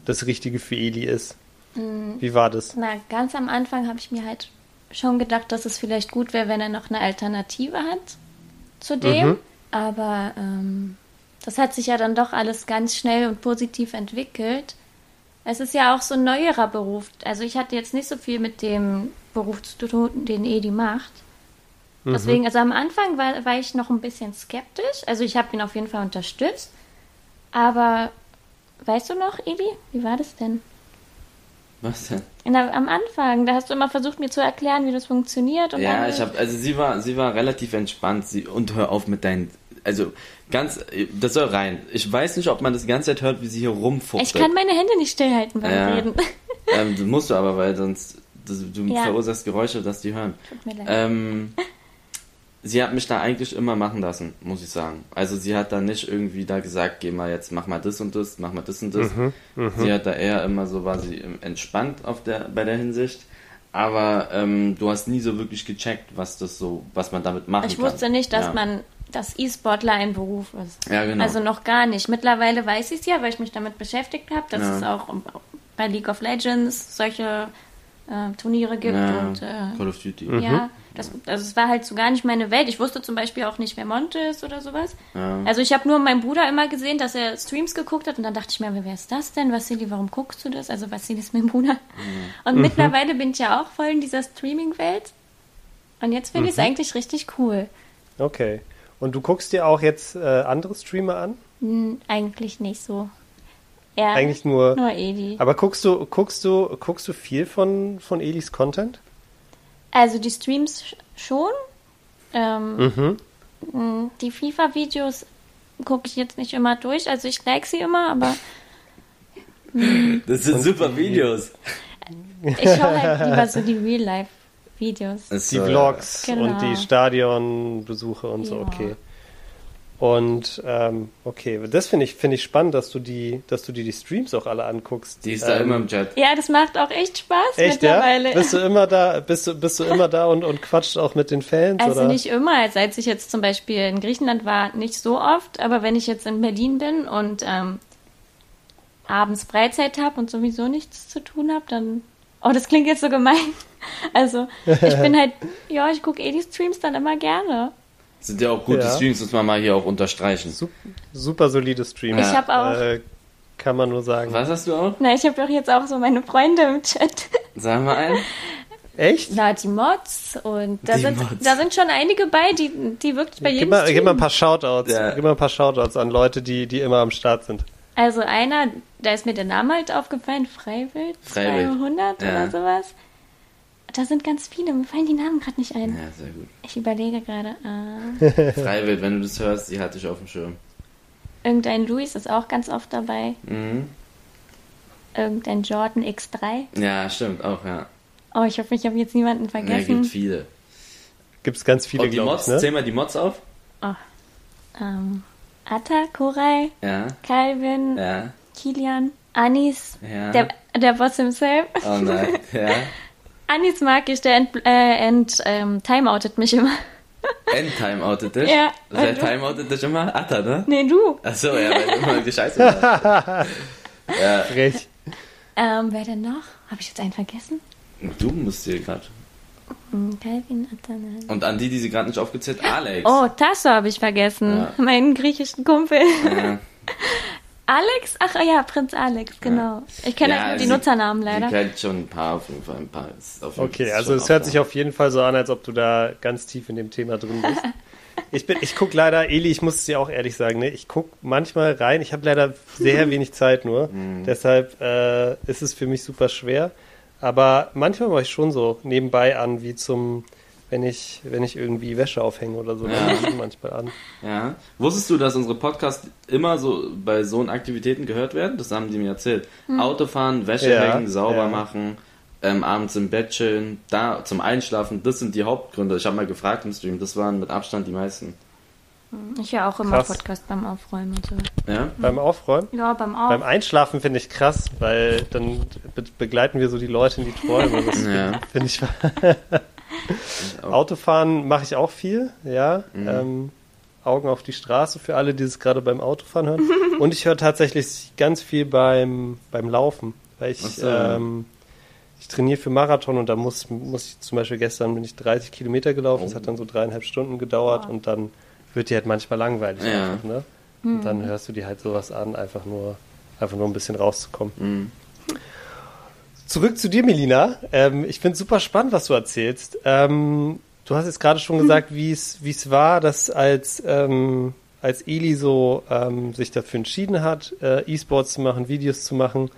Speaker 1: das Richtige für Eli ist? Mhm. Wie war das?
Speaker 2: Na, ganz am Anfang habe ich mir halt schon gedacht, dass es vielleicht gut wäre, wenn er noch eine Alternative hat zu dem. Mhm. Aber ähm, das hat sich ja dann doch alles ganz schnell und positiv entwickelt. Es ist ja auch so ein neuerer Beruf. Also ich hatte jetzt nicht so viel mit dem Beruf zu tun, den Edi macht. Mhm. Deswegen, also am Anfang war, war ich noch ein bisschen skeptisch. Also ich habe ihn auf jeden Fall unterstützt. Aber weißt du noch, Edi, wie war das denn?
Speaker 3: Was denn?
Speaker 2: Der, am Anfang, da hast du immer versucht, mir zu erklären, wie das funktioniert. Und
Speaker 3: ja, ich habe, also sie war, sie war relativ entspannt. Sie, und hör auf mit deinen, also ganz, das soll rein. Ich weiß nicht, ob man das die ganze Zeit hört, wie sie hier rumfuchtelt.
Speaker 2: Ich kann meine Hände nicht stillhalten beim ja. Reden.
Speaker 3: Ähm, das musst du aber, weil sonst das, du ja. verursachst Geräusche, dass die hören. Tut mir leid. Ähm, sie hat mich da eigentlich immer machen lassen, muss ich sagen. Also sie hat da nicht irgendwie da gesagt, geh mal jetzt, mach mal das und das, mach mal das und das. Mhm, mh. Sie hat da eher immer so, war sie entspannt auf der, bei der Hinsicht. Aber ähm, du hast nie so wirklich gecheckt, was das so, was man damit machen
Speaker 2: ich kann. Ich wusste nicht, dass ja. man dass E-Sportler ein Beruf ist.
Speaker 3: Ja, genau.
Speaker 2: Also noch gar nicht. Mittlerweile weiß ich es ja, weil ich mich damit beschäftigt habe, dass
Speaker 3: Ja.
Speaker 2: es auch bei League of Legends solche äh, Turniere gibt
Speaker 3: ja,
Speaker 2: und äh,
Speaker 3: Call of Duty.
Speaker 2: ja, das, also es war halt so gar nicht meine Welt. Ich wusste zum Beispiel auch nicht, wer Monte ist oder sowas.
Speaker 3: Ja.
Speaker 2: Also ich habe nur meinen Bruder immer gesehen, dass er Streams geguckt hat und dann dachte ich mir, wer ist das denn? Vassili, warum guckst du das? Also Vassili ist mein Bruder. Und mittlerweile bin ich ja auch voll in dieser Streaming-Welt. Und jetzt finde ich es eigentlich richtig cool.
Speaker 1: Okay. Und du guckst dir auch jetzt äh, andere Streamer an?
Speaker 2: Hm, eigentlich nicht so. Ja,
Speaker 1: Eigentlich nur.
Speaker 2: nur Edi.
Speaker 1: Aber guckst du, guckst du, guckst du viel von, von Elis Content?
Speaker 2: Also die Streams sch- schon. Ähm,
Speaker 1: Mhm.
Speaker 2: mh, Die FIFA-Videos gucke ich jetzt nicht immer durch. Also ich like sie immer, aber
Speaker 3: Das sind super Videos.
Speaker 2: ich schaue halt lieber so die Real-Life-Videos.
Speaker 1: Die
Speaker 3: so,
Speaker 1: Vlogs
Speaker 2: Genau.
Speaker 1: und die Stadionbesuche und so,
Speaker 2: Ja.
Speaker 1: okay. Und ähm, okay, das finde ich, finde ich spannend, dass du die, dass du dir die Streams auch alle anguckst.
Speaker 3: Die ist da
Speaker 1: Ähm,
Speaker 3: immer im Chat.
Speaker 2: Ja, das macht auch echt Spaß
Speaker 1: Echt, ja?
Speaker 2: mittlerweile.
Speaker 1: Bist du immer da, bist du, bist du <laughs> immer da und, und quatscht auch mit den Fans?
Speaker 2: Also
Speaker 1: oder?
Speaker 2: nicht immer, als ich jetzt zum Beispiel in Griechenland war, nicht so oft, aber wenn ich jetzt in Berlin bin und ähm, abends Freizeit habe und sowieso nichts zu tun habe, dann. Oh, das klingt jetzt so gemein. <laughs> Also, ich <laughs> bin halt, ja, ich gucke eh die Streams dann immer gerne.
Speaker 3: Sind ja auch gute
Speaker 1: Ja.
Speaker 3: Streams, muss man mal hier auch unterstreichen.
Speaker 1: Sup- Super solide Stream.
Speaker 2: Ich habe auch,
Speaker 1: Äh, kann man nur sagen.
Speaker 3: Was hast du auch?
Speaker 2: na, ich habe doch jetzt auch so meine Freunde im Chat.
Speaker 3: Sag mal ein.
Speaker 1: Echt?
Speaker 2: Na, die Mods und da
Speaker 3: Die
Speaker 2: sind,
Speaker 3: Mods.
Speaker 2: da sind schon einige bei, die, die wirklich bei
Speaker 1: Gib
Speaker 2: jedem
Speaker 1: mal,
Speaker 2: Stream.
Speaker 1: gib mal ein paar Shoutouts.
Speaker 3: Ja.
Speaker 1: Gib mal ein paar Shoutouts an Leute, die, die immer am Start sind.
Speaker 2: Also einer, da ist mir der Name halt aufgefallen, Freiwild,
Speaker 3: Freiwild.
Speaker 2: 200
Speaker 3: Ja.
Speaker 2: oder sowas. Da sind ganz viele, mir fallen die Namen gerade nicht ein.
Speaker 3: Ja, sehr gut.
Speaker 2: Ich überlege gerade. Äh, <laughs>
Speaker 3: Freiwild, wenn du das hörst, die hatte ich auf dem Schirm.
Speaker 2: irgendein Luis ist auch ganz oft dabei.
Speaker 3: Mhm.
Speaker 2: Irgendein Jordan X3.
Speaker 3: Ja, stimmt, auch, ja.
Speaker 2: Oh, ich hoffe, ich habe jetzt niemanden
Speaker 3: Ja,
Speaker 2: vergessen.
Speaker 3: gibt viele.
Speaker 1: Gibt's ganz viele,
Speaker 3: Und die
Speaker 1: glaube
Speaker 3: Mods,
Speaker 1: ich, ne?
Speaker 3: zähl mal die Mods auf.
Speaker 2: ähm, Atta, Koray,
Speaker 3: Ja,
Speaker 2: Calvin,
Speaker 3: ja,
Speaker 2: Kilian, Anis,
Speaker 3: ja.
Speaker 2: der, der Boss himself.
Speaker 3: Oh nein, <laughs> ja.
Speaker 2: Anis mag ich, der ent, äh, ent, ähm, timeoutet mich immer. <laughs>
Speaker 3: Endtimeoutet dich?
Speaker 2: Ja.
Speaker 3: Wer timeoutet dich immer? Atta, ne?
Speaker 2: Nee, du.
Speaker 3: Achso, ja, weil du immer die Scheiße machst. <laughs> ja,
Speaker 1: Frech.
Speaker 2: Ähm, wer denn noch? Habe ich jetzt einen vergessen?
Speaker 3: du musst hier gerade.
Speaker 2: Hm, Calvin, Atta, nein.
Speaker 3: Und an die, die sie gerade nicht aufgezählt, Alex.
Speaker 2: Oh, Tasso habe ich vergessen.
Speaker 3: Ja.
Speaker 2: Meinen griechischen Kumpel.
Speaker 3: Ja. <laughs>
Speaker 2: Alex? Ach ja, Prinz Alex, genau. Ich kenne
Speaker 3: Ja,
Speaker 2: halt nur die
Speaker 3: sie-
Speaker 2: Nutzernamen leider.
Speaker 3: kennt schon ein paar auf jeden Fall. Ein paar
Speaker 1: Okay, also es hört
Speaker 3: auch
Speaker 1: sich
Speaker 3: da.
Speaker 1: auf jeden Fall so an, als ob du da ganz tief in dem Thema drin bist. <laughs> Ich, bin, ich gucke leider, Eli, ich muss es dir auch ehrlich sagen, ne? ich gucke manchmal rein, ich habe leider sehr <laughs> wenig Zeit nur,
Speaker 3: Mhm.
Speaker 1: deshalb äh, ist es für mich super schwer, aber manchmal mache ich schon so nebenbei an, wie zum, wenn ich, wenn ich irgendwie Wäsche aufhänge oder so,
Speaker 3: Ja.
Speaker 1: dann manchmal an.
Speaker 3: Ja. Wusstest du, dass unsere Podcasts immer so bei so Aktivitäten gehört werden? Das haben die mir erzählt. Autofahren, Wäsche
Speaker 1: Ja,
Speaker 3: hängen, sauber
Speaker 1: ja.
Speaker 3: machen, ähm, abends im Bett chillen, da zum Einschlafen, das sind die Hauptgründe. Ich habe mal gefragt im Stream, das waren mit Abstand die meisten.
Speaker 2: Ich höre auch immer
Speaker 1: Krass.
Speaker 2: Podcast beim Aufräumen und so.
Speaker 3: Ja?
Speaker 1: Beim Aufräumen?
Speaker 2: Ja, beim
Speaker 1: Beim
Speaker 2: Aufräumen.
Speaker 1: Einschlafen finde ich krass, weil dann be begleiten wir so die Leute in die Träume. Das
Speaker 3: Ja.
Speaker 1: finde ich. <laughs> <laughs> <laughs> Autofahren mache ich auch viel, ja.
Speaker 3: Mhm.
Speaker 1: Ähm, Augen auf die Straße für alle, die es gerade beim Autofahren hören. <laughs> Und ich höre tatsächlich ganz viel beim, beim Laufen, weil ich,
Speaker 3: so.
Speaker 1: ähm, ich trainiere für Marathon und da muss, muss ich zum Beispiel gestern bin ich 30 Kilometer gelaufen, das
Speaker 3: Oh.
Speaker 1: hat dann so dreieinhalb Stunden gedauert
Speaker 2: Wow.
Speaker 1: und dann wird die halt manchmal langweilig.
Speaker 3: Ja.
Speaker 1: Einfach, ne? Und dann hörst du dir halt sowas an, einfach nur, einfach nur ein bisschen rauszukommen.
Speaker 3: Mhm.
Speaker 1: Zurück zu dir, Melina. Ähm, ich finde super spannend, was du erzählst. Ähm, du hast jetzt gerade schon gesagt, wie es wie es war, dass als ähm, als Eli so ähm, sich dafür entschieden hat, äh, E-Sports zu machen, Videos zu machen.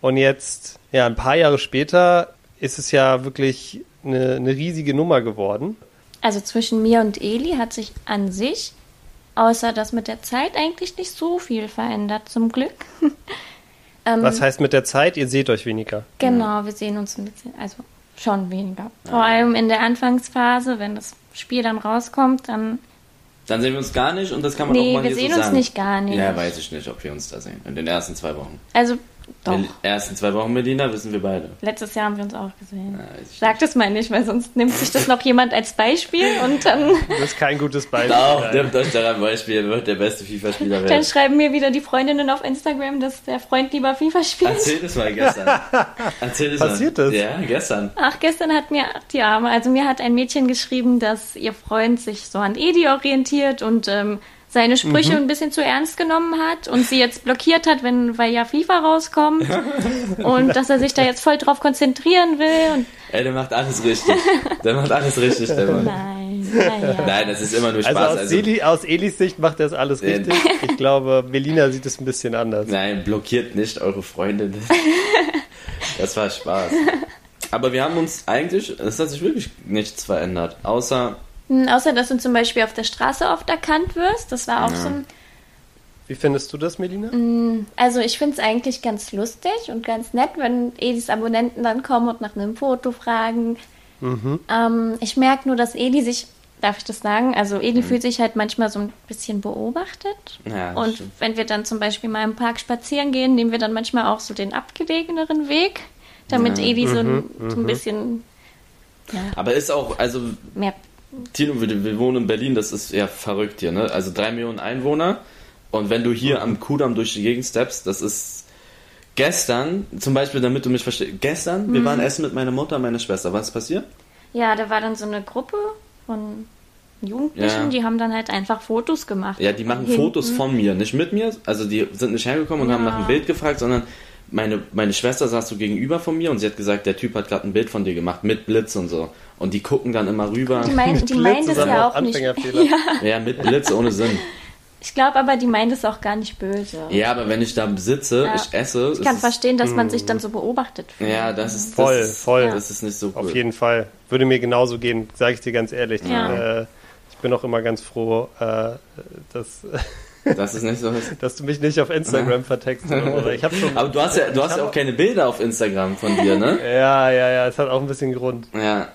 Speaker 1: Und jetzt, ja, ein paar Jahre später ist es ja wirklich eine, eine riesige Nummer geworden.
Speaker 2: Also zwischen mir und Eli hat sich an sich, außer dass mit der Zeit eigentlich nicht so viel verändert, zum Glück. <laughs> ähm,
Speaker 1: Was heißt mit der Zeit, ihr seht euch weniger?
Speaker 2: Genau, wir sehen uns ein bisschen, also schon weniger. Vor allem in der Anfangsphase, wenn das Spiel dann rauskommt, dann.
Speaker 3: Dann sehen wir uns gar nicht und das kann man auch
Speaker 2: Nee,
Speaker 3: mal
Speaker 2: wir
Speaker 3: hier
Speaker 2: sehen
Speaker 3: so
Speaker 2: uns
Speaker 3: sagen.
Speaker 2: nicht gar nicht.
Speaker 3: Ja, weiß ich nicht, ob wir uns da sehen. In den ersten zwei Wochen.
Speaker 2: Also Doch.
Speaker 3: Die ersten zwei Wochen Melina wissen wir beide.
Speaker 2: Letztes Jahr haben wir uns auch gesehen.
Speaker 3: Ja, ich-
Speaker 2: Sag das mal nicht, weil sonst nimmt sich das noch jemand als Beispiel und dann,
Speaker 1: Das ist kein gutes Beispiel.
Speaker 3: Doch,
Speaker 1: Nein.
Speaker 3: nehmt euch daran Beispiel, ihr wird der beste FIFA-Spieler
Speaker 2: dann
Speaker 3: werden.
Speaker 2: schreiben mir wieder die Freundinnen auf Instagram, dass der Freund lieber FIFA spielt.
Speaker 3: Erzähl das mal gestern. <laughs> Erzähl das
Speaker 1: Passiert
Speaker 3: mal.
Speaker 1: das?
Speaker 3: Ja, gestern.
Speaker 2: Ach, gestern hat mir die Arme, also mir hat ein Mädchen geschrieben, dass ihr Freund sich so an Edi orientiert und ähm, seine Sprüche ein bisschen zu ernst genommen hat und sie jetzt blockiert hat, wenn weil ja FIFA rauskommt und dass er sich da jetzt voll drauf konzentrieren will und
Speaker 3: Ey, der macht alles richtig. Der macht alles richtig, der Mann.
Speaker 2: nein, naja.
Speaker 3: Nein, das ist immer nur
Speaker 1: Also
Speaker 3: Spaß.
Speaker 1: aus,
Speaker 3: Also,
Speaker 1: Eli, aus Elis Sicht macht er das alles richtig. Ich glaube, Melina sieht es ein bisschen anders.
Speaker 3: nein, blockiert nicht eure Freundin. Das war Spaß. Aber wir haben uns eigentlich, es hat sich wirklich nichts verändert. Außer,
Speaker 2: Außer, dass du zum Beispiel auf der Straße oft erkannt wirst. Das war auch
Speaker 3: Ja.
Speaker 2: so ein.
Speaker 1: Wie findest du das, Melina?
Speaker 2: Also, ich finde es eigentlich ganz lustig und ganz nett, wenn Edis Abonnenten dann kommen und nach einem Foto fragen. Ähm, ich merke nur, dass Edi sich, darf ich das sagen? Also, Edi fühlt sich halt manchmal so ein bisschen beobachtet.
Speaker 3: Ja,
Speaker 2: und
Speaker 3: stimmt.
Speaker 2: wenn wir dann zum Beispiel mal im Park spazieren gehen, nehmen wir dann manchmal auch so den abgelegeneren Weg, damit
Speaker 3: Ja.
Speaker 2: Edi so, ein, so ein bisschen ja,
Speaker 3: aber ist auch, also
Speaker 2: mehr.
Speaker 3: Tino, wir, wir wohnen in Berlin, das ist ja verrückt hier, ne? Also drei Millionen Einwohner. Und wenn du hier am Kudamm durch die Gegend steppst, das ist gestern, zum Beispiel, damit du mich verstehst, gestern,
Speaker 2: Mhm.
Speaker 3: wir waren essen mit meiner Mutter und meiner Schwester. Was ist passiert?
Speaker 2: Ja, da war dann so eine Gruppe von Jugendlichen,
Speaker 3: Ja.
Speaker 2: die haben dann halt einfach Fotos gemacht.
Speaker 3: Ja, die machen
Speaker 2: Hinten.
Speaker 3: Fotos von mir, nicht mit mir. Also die sind nicht hergekommen und haben
Speaker 2: Ja.
Speaker 3: nach einem Bild gefragt, sondern meine, meine Schwester saß so gegenüber von mir und sie hat gesagt, der Typ hat gerade ein Bild von dir gemacht mit Blitz und so. Und die gucken dann immer rüber.
Speaker 2: Die, mein, die meint es ja
Speaker 1: auch
Speaker 2: nicht.
Speaker 1: Anfängerfehler. <laughs>
Speaker 2: Ja,
Speaker 3: Ja, mit Blitz ohne Sinn.
Speaker 2: ich glaube aber, die meint es auch gar nicht böse.
Speaker 3: Ja, aber wenn ich da sitze,
Speaker 2: Ja.
Speaker 3: ich esse.
Speaker 2: Ich kann verstehen, dass man sich dann so beobachtet fühlt.
Speaker 3: Ja, das ist
Speaker 1: Voll,
Speaker 3: das ist,
Speaker 1: voll.
Speaker 3: Das ist nicht so cool.
Speaker 1: Auf jeden Fall. Würde mir genauso gehen, sage ich dir ganz ehrlich.
Speaker 2: Ja.
Speaker 1: Äh, ich bin auch immer ganz froh, äh, dass, <laughs>
Speaker 3: Das ist nicht so.
Speaker 1: dass du mich nicht auf Instagram vertext. Oder ich habe schon.
Speaker 3: Aber du hast ja, du hast ja auch keine Bilder auf Instagram von dir, ne? <laughs>
Speaker 1: Ja, ja, ja, es hat auch ein bisschen Grund.
Speaker 3: Ja.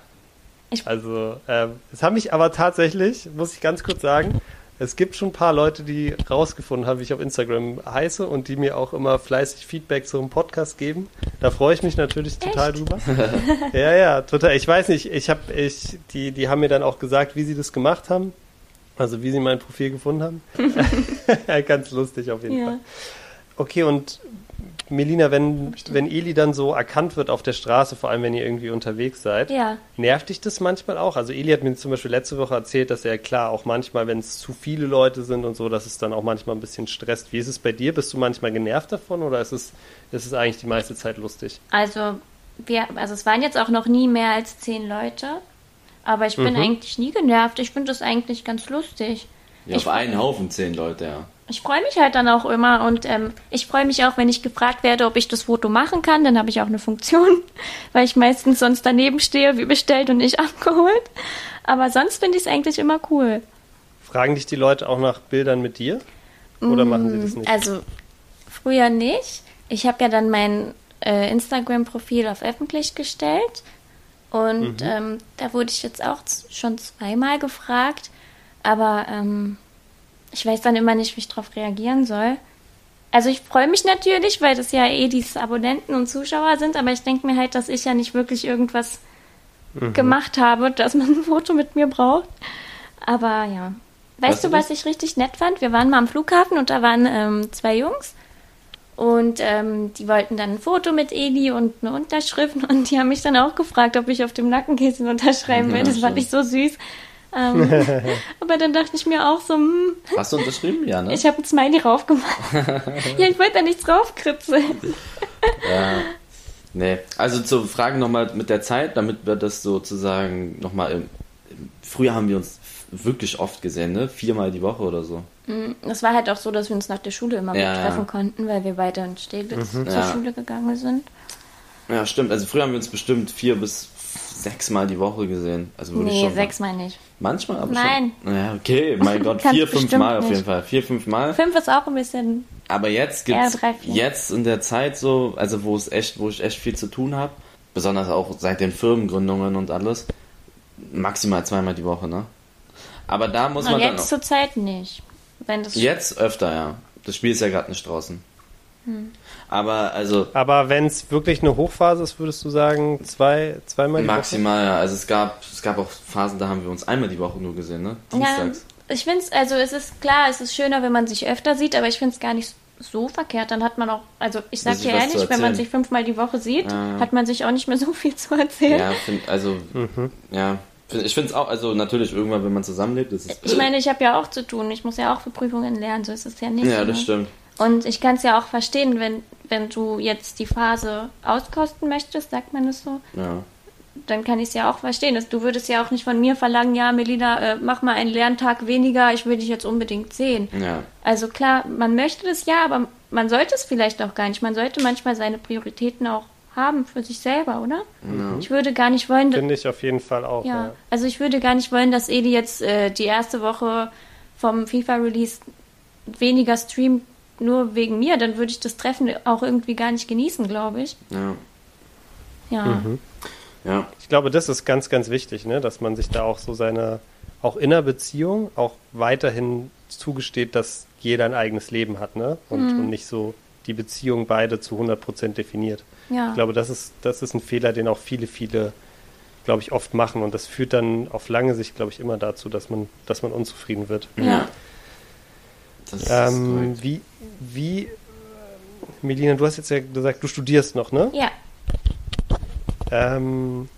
Speaker 1: Also, ähm, es haben mich aber tatsächlich, muss ich ganz kurz sagen, es gibt schon ein paar Leute, die rausgefunden haben, wie ich auf Instagram heiße und die mir auch immer fleißig Feedback zum Podcast geben. Da freue ich mich natürlich total
Speaker 2: Echt?
Speaker 1: drüber. <laughs> ja, ja, total. Ich weiß nicht, ich habe, ich, die, die haben mir dann auch gesagt, wie sie das gemacht haben. Also wie sie mein Profil gefunden haben. <laughs> <laughs> Ganz lustig auf jeden
Speaker 2: Ja.
Speaker 1: Fall. Okay, und Melina, wenn, wenn Eli dann so erkannt wird auf der Straße, vor allem wenn ihr irgendwie unterwegs seid,
Speaker 2: Ja.
Speaker 1: Nervt dich das manchmal auch? Also Eli hat mir zum Beispiel letzte Woche erzählt, dass er klar auch manchmal, wenn es zu viele Leute sind und so, dass es dann auch manchmal ein bisschen stresst. Wie ist es bei dir? Bist du manchmal genervt davon oder ist es, ist es eigentlich die meiste Zeit lustig?
Speaker 2: Also, wir, also es waren jetzt auch noch nie mehr als zehn Leute. Aber ich bin
Speaker 1: Mhm.
Speaker 2: eigentlich nie genervt. Ich finde das eigentlich ganz lustig.
Speaker 3: ja
Speaker 2: Ich-
Speaker 3: auf einen Haufen zehn Leute, ja.
Speaker 2: Ich freue mich halt dann auch immer und ähm, ich freue mich auch, wenn ich gefragt werde, ob ich das Foto machen kann. Dann habe ich auch eine Funktion, <laughs> weil ich meistens sonst daneben stehe, wie bestellt und nicht <laughs> abgeholt. Aber sonst finde ich es eigentlich immer cool.
Speaker 1: Fragen dich die Leute auch nach Bildern mit dir? Oder machen sie das nicht?
Speaker 2: Also früher nicht. Ich habe ja dann mein äh, Instagram-Profil auf öffentlich gestellt und ähm, da wurde ich jetzt auch schon zweimal gefragt, aber ähm, ich weiß dann immer nicht, wie ich darauf reagieren soll. Also ich freue mich natürlich, weil das ja eh die Abonnenten und Zuschauer sind, aber ich denke mir halt, dass ich ja nicht wirklich irgendwas gemacht habe, dass man ein Foto mit mir braucht. Aber ja. Weißt
Speaker 3: Weißt
Speaker 2: du, was ich richtig nett fand? Wir waren mal am Flughafen und da waren ähm, zwei Jungs und ähm, die wollten dann ein Foto mit Eli und eine Unterschrift und die haben mich dann auch gefragt, ob ich auf dem Nackenkissen unterschreiben will.
Speaker 3: Ja,
Speaker 2: das fand ich so süß. Ähm, <laughs> aber dann dachte ich mir auch so, hm,
Speaker 3: Hast du unterschrieben? Ja, ne?
Speaker 2: ich habe ein Smiley raufgemacht. <laughs> ja, ich wollte da nichts raufkritzeln.
Speaker 3: Ja. Nee. Also zur Frage nochmal mit der Zeit, damit wir das sozusagen nochmal im, im Früher haben wir uns wirklich oft gesehen, ne? Viermal die Woche oder so.
Speaker 2: Es war halt auch so, dass wir uns nach der Schule immer
Speaker 3: Ja,
Speaker 2: gut
Speaker 3: ja.
Speaker 2: treffen konnten, weil wir beide in Steglitz zur
Speaker 3: Ja.
Speaker 2: Schule gegangen sind.
Speaker 3: Ja, stimmt. Also früher haben wir uns bestimmt vier bis sechsmal die Woche gesehen. Also würde ich
Speaker 2: Nee,
Speaker 3: schon
Speaker 2: sechsmal nicht.
Speaker 3: Manchmal, aber
Speaker 2: Nein.
Speaker 3: schon. Ja, okay, mein Gott, <laughs> vier, fünf Mal auf jeden Fall. Vier, fünf Mal.
Speaker 2: Fünf ist auch ein bisschen.
Speaker 3: Aber jetzt gibt's
Speaker 2: drei, vier.
Speaker 3: jetzt in der Zeit so, also wo es echt, wo ich echt viel zu tun habe, besonders auch seit den Firmengründungen und alles, maximal zweimal die Woche, ne? Aber da muss
Speaker 2: Und
Speaker 3: man dann
Speaker 2: jetzt
Speaker 3: auch,
Speaker 2: zur Zeit nicht. Wenn das
Speaker 3: jetzt öfter, ja. Das Spiel ist ja gerade nicht draußen. Aber also
Speaker 1: Aber wenn es wirklich eine Hochphase ist, würdest du sagen, zwei, zweimal die
Speaker 3: maximal, ja. Also es gab, es gab auch Phasen, da haben wir uns einmal die Woche nur gesehen, ne?
Speaker 2: Ja,
Speaker 3: Dienstags.
Speaker 2: ich finde es, also es ist klar, es ist schöner, wenn man sich öfter sieht, aber ich finde es gar nicht so verkehrt. Dann hat man auch, also ich sag dir ehrlich, wenn man sich fünfmal die Woche sieht,
Speaker 3: Ja.
Speaker 2: hat man sich auch nicht mehr so viel zu erzählen.
Speaker 3: Ja, find, also, ja. Ich finde es auch, also natürlich irgendwann, wenn man zusammenlebt, ist es.
Speaker 2: Ich meine, ich habe ja auch zu tun. Ich muss ja auch für Prüfungen lernen, so ist es ja nicht.
Speaker 3: ja,
Speaker 2: ne?
Speaker 3: das stimmt.
Speaker 2: Und ich kann es ja auch verstehen, wenn, wenn du jetzt die Phase auskosten möchtest, sagt man das so,
Speaker 3: Ja.
Speaker 2: dann kann ich es ja auch verstehen. Du würdest ja auch nicht von mir verlangen, ja, Melina, äh, mach mal einen Lerntag weniger, ich will dich jetzt unbedingt sehen.
Speaker 3: Ja.
Speaker 2: Also klar, man möchte das ja, aber man sollte es vielleicht auch gar nicht. Man sollte manchmal seine Prioritäten auch haben für sich selber, oder? Ich würde gar nicht wollen, dass,
Speaker 1: Finde ich auf jeden Fall auch.
Speaker 2: ja,
Speaker 1: Ja.
Speaker 2: also ich würde gar nicht wollen, dass Edi jetzt äh, die erste Woche vom FIFA-Release weniger streamt, nur wegen mir. Dann würde ich das Treffen auch irgendwie gar nicht genießen, glaube ich.
Speaker 3: Ja.
Speaker 2: Ja.
Speaker 3: Ja.
Speaker 1: Ich glaube, das ist ganz, ganz wichtig, ne? dass man sich da auch so seine, auch in der Beziehung, auch weiterhin zugesteht, dass jeder ein eigenes Leben hat ne? und,
Speaker 2: Mhm.
Speaker 1: und nicht so die Beziehung beide zu 100% definiert.
Speaker 2: Ja.
Speaker 1: Ich glaube, das ist, das ist ein Fehler, den auch viele, viele, glaube ich, oft machen und das führt dann auf lange Sicht, glaube ich, immer dazu, dass man, dass man unzufrieden wird.
Speaker 2: ja.
Speaker 3: Das ist
Speaker 1: Ähm, wie, wie, Melina, du hast jetzt ja gesagt, du studierst noch, ne?
Speaker 2: Ja.
Speaker 1: Ähm,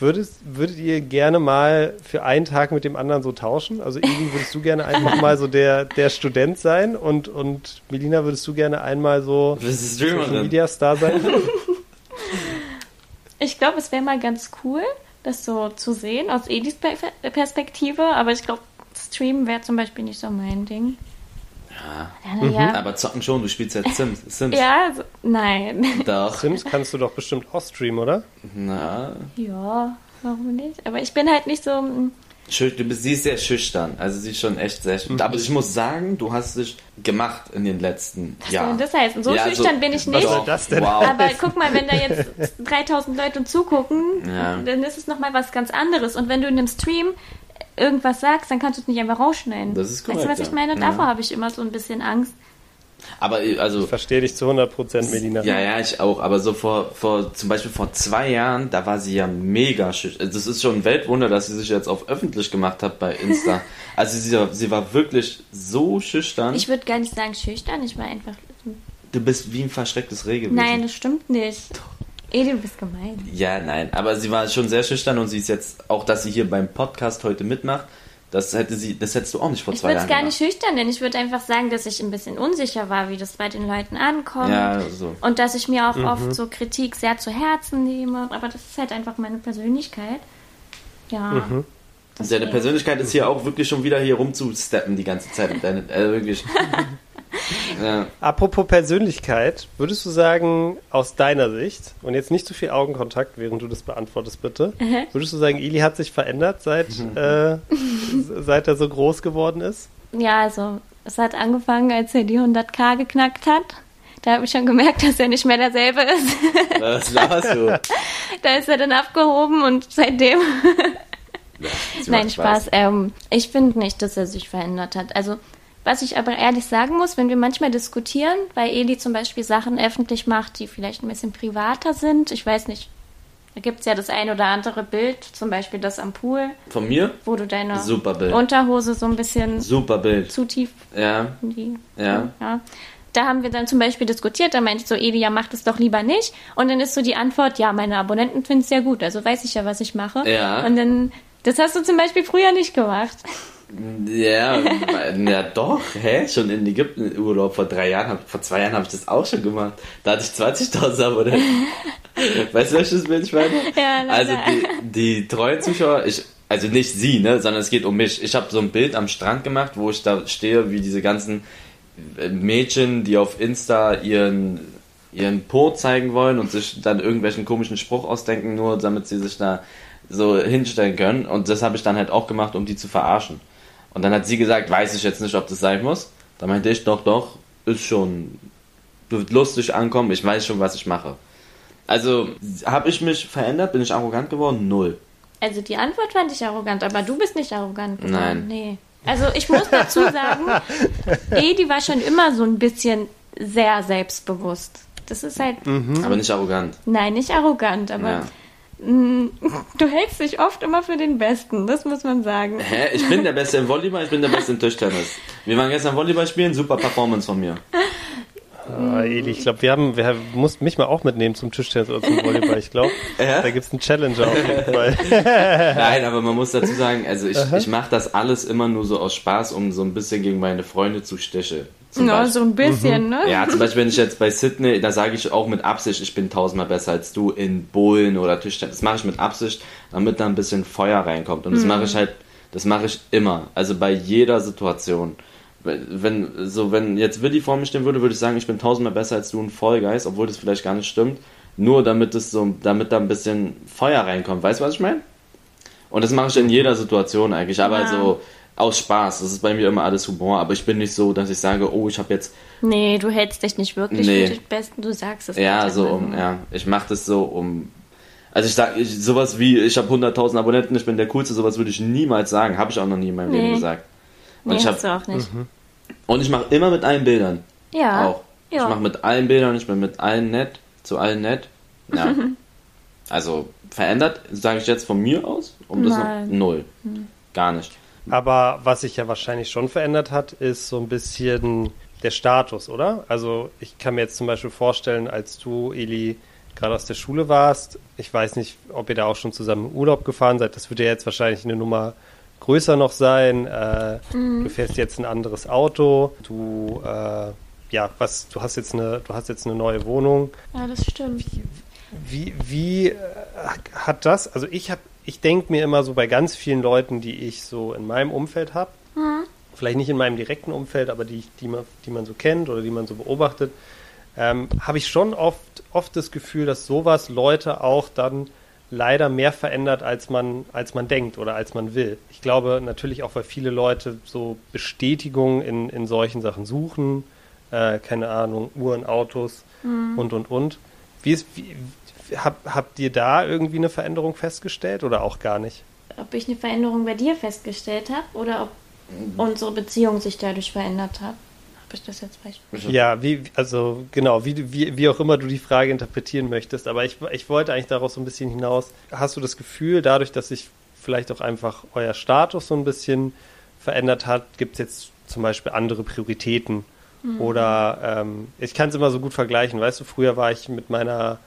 Speaker 1: würdest, würdet ihr gerne mal für einen Tag mit dem anderen so tauschen? Also Eli, würdest du gerne einfach mal so der, der Student sein und, und Melina, würdest du gerne einmal so Social. Media Star sein? <laughs>
Speaker 2: Ich glaube, es wäre mal ganz cool, das so zu sehen aus Edis Per- Perspektive, aber ich glaube, Streamen wäre zum Beispiel nicht so mein Ding.
Speaker 3: Ja.
Speaker 2: Na ja.
Speaker 3: Aber zocken schon, du spielst ja Sims. Sims.
Speaker 2: Ja, also, nein.
Speaker 3: Doch.
Speaker 1: Sims kannst du doch bestimmt auch streamen, oder?
Speaker 3: Na,
Speaker 2: Ja, warum nicht? Aber ich bin halt nicht so. mm,
Speaker 3: du bist, sie ist sehr schüchtern. Also sie ist schon echt sehr schüchtern. Aber ich muss sagen, du hast dich gemacht in den letzten
Speaker 2: Was
Speaker 3: Jahren.
Speaker 2: soll denn das heißen? So
Speaker 3: Ja,
Speaker 2: schüchtern bin ich
Speaker 1: was
Speaker 2: nicht.
Speaker 1: soll das denn
Speaker 3: Wow.
Speaker 2: Aber guck mal, wenn da jetzt <laughs> 3000 Leute zugucken,
Speaker 3: Ja.
Speaker 2: dann ist es nochmal was ganz anderes. Und wenn du in einem Stream irgendwas sagst, dann kannst du es nicht einfach rausschneiden.
Speaker 3: Das ist
Speaker 2: Weißt du,
Speaker 3: korrekt,
Speaker 2: was ich meine?
Speaker 3: Ja.
Speaker 2: Davor habe ich immer so ein bisschen Angst.
Speaker 3: Aber äh, also
Speaker 1: Ich verstehe dich zu 100%, Melina.
Speaker 3: Ja, ja, ich auch. Aber so vor, vor, zum Beispiel vor zwei Jahren, da war sie ja mega schüchtern. Das ist schon ein Weltwunder, dass sie sich jetzt auf öffentlich gemacht hat bei Insta. <laughs> also sie, war- sie war wirklich so schüchtern.
Speaker 2: Ich würde gar nicht sagen schüchtern, ich war einfach.
Speaker 3: du bist wie ein verschrecktes Reh gewesen.
Speaker 2: Nein, das stimmt nicht. Edi, du bist gemein.
Speaker 3: Ja, nein. Aber sie war schon sehr schüchtern und sie ist jetzt, auch dass sie hier beim Podcast heute mitmacht, das hätte sie, das hättest du auch nicht vor
Speaker 2: Ich
Speaker 3: zwei
Speaker 2: würde es
Speaker 3: Jahren
Speaker 2: gar nicht schüchtern, denn ich würde einfach sagen, dass ich ein bisschen unsicher war, wie das bei den Leuten ankommt.
Speaker 3: Ja, so.
Speaker 2: Und dass ich mir auch oft so Kritik sehr zu Herzen nehme. Aber das ist halt einfach meine Persönlichkeit. Ja.
Speaker 3: Deine
Speaker 2: deswegen.
Speaker 3: Persönlichkeit ist hier auch wirklich schon wieder hier rumzusteppen die ganze Zeit. Deine, äh, wirklich. <laughs> ja.
Speaker 1: Apropos Persönlichkeit, würdest du sagen, aus deiner Sicht, und jetzt nicht zu viel Augenkontakt, während du das beantwortest, bitte, würdest du sagen, Eli hat sich verändert, seit, äh, seit er so groß geworden ist?
Speaker 2: Ja, also es hat angefangen, als er die 100k geknackt hat. Da habe ich schon gemerkt, dass er nicht mehr derselbe ist.
Speaker 3: Was laberst du? <laughs>
Speaker 2: da ist er dann abgehoben und seitdem. <laughs> Nein,
Speaker 3: macht
Speaker 2: Spaß. Ähm, ich finde nicht, dass er sich verändert hat. Also, was ich aber ehrlich sagen muss, wenn wir manchmal diskutieren, weil Eli zum Beispiel Sachen öffentlich macht, die vielleicht ein bisschen privater sind, ich weiß nicht, da gibt es ja das ein oder andere Bild, zum Beispiel das am Pool,
Speaker 3: Von mir?
Speaker 2: wo du deine. Unterhose so ein bisschen
Speaker 3: Super Bild.
Speaker 2: zu tief
Speaker 3: Ja,
Speaker 2: die.
Speaker 3: ja.
Speaker 2: ja. Da haben wir dann zum Beispiel diskutiert, da meinte ich so, Eli, ja, mach das doch lieber nicht. Und dann ist so die Antwort, ja, meine Abonnenten finden es ja gut, also weiß ich ja, was ich mache.
Speaker 3: Ja.
Speaker 2: Und dann, das hast du zum Beispiel früher nicht gemacht.
Speaker 3: Ja, ja doch, hä? Schon in Ägypten Urlaub vor drei Jahren, vor zwei Jahren habe ich das auch schon gemacht. Da hatte ich 20.000 Abonnenten. <laughs> Weißt du, welches Bild ich meine?
Speaker 2: Ja, leider.
Speaker 3: Also die, die treuen Zuschauer, ich, also nicht sie, ne, sondern es geht um mich. Ich habe so ein Bild am Strand gemacht, wo ich da stehe, wie diese ganzen äh, Mädchen, die auf Insta ihren ihren Po zeigen wollen und sich dann irgendwelchen komischen Spruch ausdenken, nur damit sie sich da so hinstellen können. Und das habe ich dann halt auch gemacht, um die zu verarschen. Und dann hat sie gesagt, weiß ich jetzt nicht, ob das sein muss. Da meinte ich, doch, doch, ist schon, wird lustig ankommen, ich weiß schon, was ich mache. Also, habe ich mich verändert? Bin ich arrogant geworden? Null.
Speaker 2: Also die Antwort fand ich arrogant, aber du bist nicht arrogant geworden.
Speaker 3: Nein.
Speaker 2: Nee. Also ich muss dazu sagen, <laughs> Edi war schon immer so ein bisschen sehr selbstbewusst. Das ist halt,
Speaker 1: Mhm.
Speaker 3: Aber nicht arrogant.
Speaker 2: nein, nicht arrogant, aber
Speaker 3: Ja.
Speaker 2: Mh, <laughs> du hältst dich oft immer für den Besten, das muss man sagen.
Speaker 3: Hä? Ich bin der Beste im Volleyball, ich bin der Beste im Tischtennis. Wir waren gestern Volleyball spielen, super Performance von mir.
Speaker 1: Ah, Eli, ich glaube, wir haben, wir mussten mich mal auch mitnehmen zum Tischtennis oder zum Volleyball. Ich glaube,
Speaker 3: Ja?
Speaker 1: da gibt's einen Challenger auf jeden <laughs> Fall.
Speaker 3: Nein, aber man muss dazu sagen, also ich, ich mache das alles immer nur so aus Spaß, um so ein bisschen gegen meine Freunde zu stechen.
Speaker 2: Ja,
Speaker 3: Beispiel.
Speaker 2: so ein bisschen, ne?
Speaker 3: Ja, zum Beispiel, wenn ich jetzt bei Sydney, da sage ich auch mit Absicht, ich bin tausendmal besser als du in Bowlen oder Tischtennis. Das mache ich mit Absicht, damit da ein bisschen Feuer reinkommt. Und das mache ich halt, das mache ich immer. Also bei jeder Situation. Wenn, so, wenn jetzt Willi vor mir stehen würde, würde ich sagen, ich bin tausendmal besser als du in Vollgeist, obwohl das vielleicht gar nicht stimmt. Nur damit es so, damit da ein bisschen Feuer reinkommt. Weißt du, was ich meine? Und das mache ich in jeder Situation eigentlich, aber
Speaker 2: Ja.
Speaker 3: so aus Spaß. Das ist bei mir immer alles Humor, aber ich bin nicht so, dass ich sage, oh, ich habe jetzt
Speaker 2: Nee, du hältst dich nicht wirklich
Speaker 3: Nee.
Speaker 2: für den Besten, du sagst es
Speaker 3: ja, so um, ja. Ich mache das so um. Also ich sag, ich, sowas wie, ich habe 100.000 Abonnenten, ich bin der Coolste, sowas würde ich niemals sagen. Habe ich auch noch nie in meinem
Speaker 2: Nee.
Speaker 3: Leben gesagt. Und
Speaker 2: Nee,
Speaker 3: ich
Speaker 2: hast
Speaker 3: hab,
Speaker 2: du auch nicht.
Speaker 3: und ich mache immer mit allen Bildern.
Speaker 2: Ja.
Speaker 3: Auch.
Speaker 2: Ja.
Speaker 3: Ich mache mit allen Bildern, ich bin mit allen nett, zu allen nett. Ja. <laughs> also verändert, sage ich jetzt von mir aus, um das noch
Speaker 2: Nein. Hm.
Speaker 3: null. Gar nicht.
Speaker 1: Aber was sich ja wahrscheinlich schon verändert hat, ist so ein bisschen der Status, oder? Also ich kann mir jetzt zum Beispiel vorstellen, als du, Eli, gerade aus der Schule warst, ich weiß nicht, ob ihr da auch schon zusammen in Urlaub gefahren seid, das wird ja jetzt wahrscheinlich eine Nummer größer noch sein. Äh, Du fährst jetzt ein anderes Auto, du, äh, ja, was, du hast jetzt eine, du hast jetzt eine neue Wohnung.
Speaker 2: ja, das stimmt.
Speaker 1: Wie, wie äh, hat das, also ich habe, ich denke mir immer so bei ganz vielen Leuten, die ich so in meinem Umfeld habe, vielleicht nicht in meinem direkten Umfeld, aber die, die, man, die man so kennt oder die man so beobachtet, ähm, habe ich schon oft, oft das Gefühl, dass sowas Leute auch dann leider mehr verändert, als man, als man denkt oder als man will. Ich glaube natürlich auch, weil viele Leute so Bestätigung in, in solchen Sachen suchen, äh, keine Ahnung, Uhren, Autos und, und, und. Wie ist, wie, hab, habt ihr da irgendwie eine Veränderung festgestellt oder auch gar nicht?
Speaker 2: Ob ich eine Veränderung bei dir festgestellt habe oder ob unsere Beziehung sich dadurch verändert hat. Habe ich das jetzt falsch?
Speaker 1: Ja, wie, also genau, wie, wie, wie auch immer du die Frage interpretieren möchtest, aber ich, ich wollte eigentlich daraus so ein bisschen hinaus. Hast du das Gefühl, dadurch, dass sich vielleicht auch einfach euer Status so ein bisschen verändert hat, gibt es jetzt zum Beispiel andere Prioritäten? Oder ähm, ich kann es immer so gut vergleichen, weißt du, früher war ich mit meiner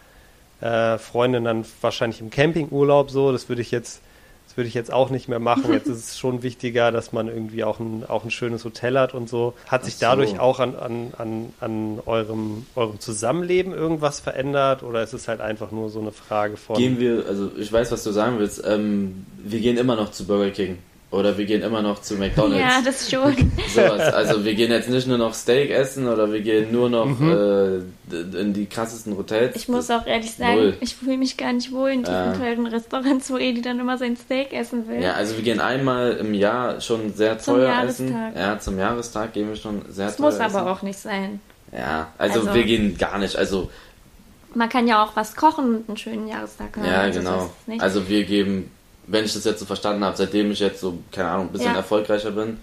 Speaker 1: äh, Freundin dann wahrscheinlich im Campingurlaub so, das würde ich jetzt das würde ich jetzt auch nicht mehr machen. Jetzt ist es schon wichtiger, dass man irgendwie auch ein, auch ein schönes Hotel hat und so. Hat sich
Speaker 3: so.
Speaker 1: dadurch auch an, an, an, an eurem, eurem Zusammenleben irgendwas verändert oder ist es halt einfach nur so eine Frage von.
Speaker 3: Gehen wir, also ich weiß, was du sagen willst, ähm, wir gehen immer noch zu Burger King. Oder wir gehen immer noch zu McDonalds.
Speaker 2: Ja, das schon. <laughs>
Speaker 3: Sowas. Also wir gehen jetzt nicht nur noch Steak essen oder wir gehen nur noch äh, d- in die krassesten Hotels.
Speaker 2: Ich muss auch ehrlich sagen,
Speaker 3: Null.
Speaker 2: ich fühle mich gar nicht wohl in diesen
Speaker 3: Ja.
Speaker 2: tollen Restaurants, wo Edi dann immer sein Steak essen will.
Speaker 3: Ja, also wir gehen einmal im Jahr schon sehr
Speaker 2: Zum
Speaker 3: teuer
Speaker 2: Jahrestag.
Speaker 3: essen. Ja, zum Jahrestag gehen wir schon sehr
Speaker 2: das
Speaker 3: teuer
Speaker 2: muss
Speaker 3: essen.
Speaker 2: aber auch nicht sein.
Speaker 3: Ja, also,
Speaker 2: Also-
Speaker 3: wir gehen gar nicht. Also
Speaker 2: Man kann ja auch was kochen und einen schönen Jahrestag haben.
Speaker 3: ja,
Speaker 2: also so
Speaker 3: genau.
Speaker 2: nicht.
Speaker 3: Also wir geben, wenn ich das jetzt so verstanden habe, seitdem ich jetzt so keine Ahnung ein bisschen
Speaker 2: Ja.
Speaker 3: erfolgreicher bin,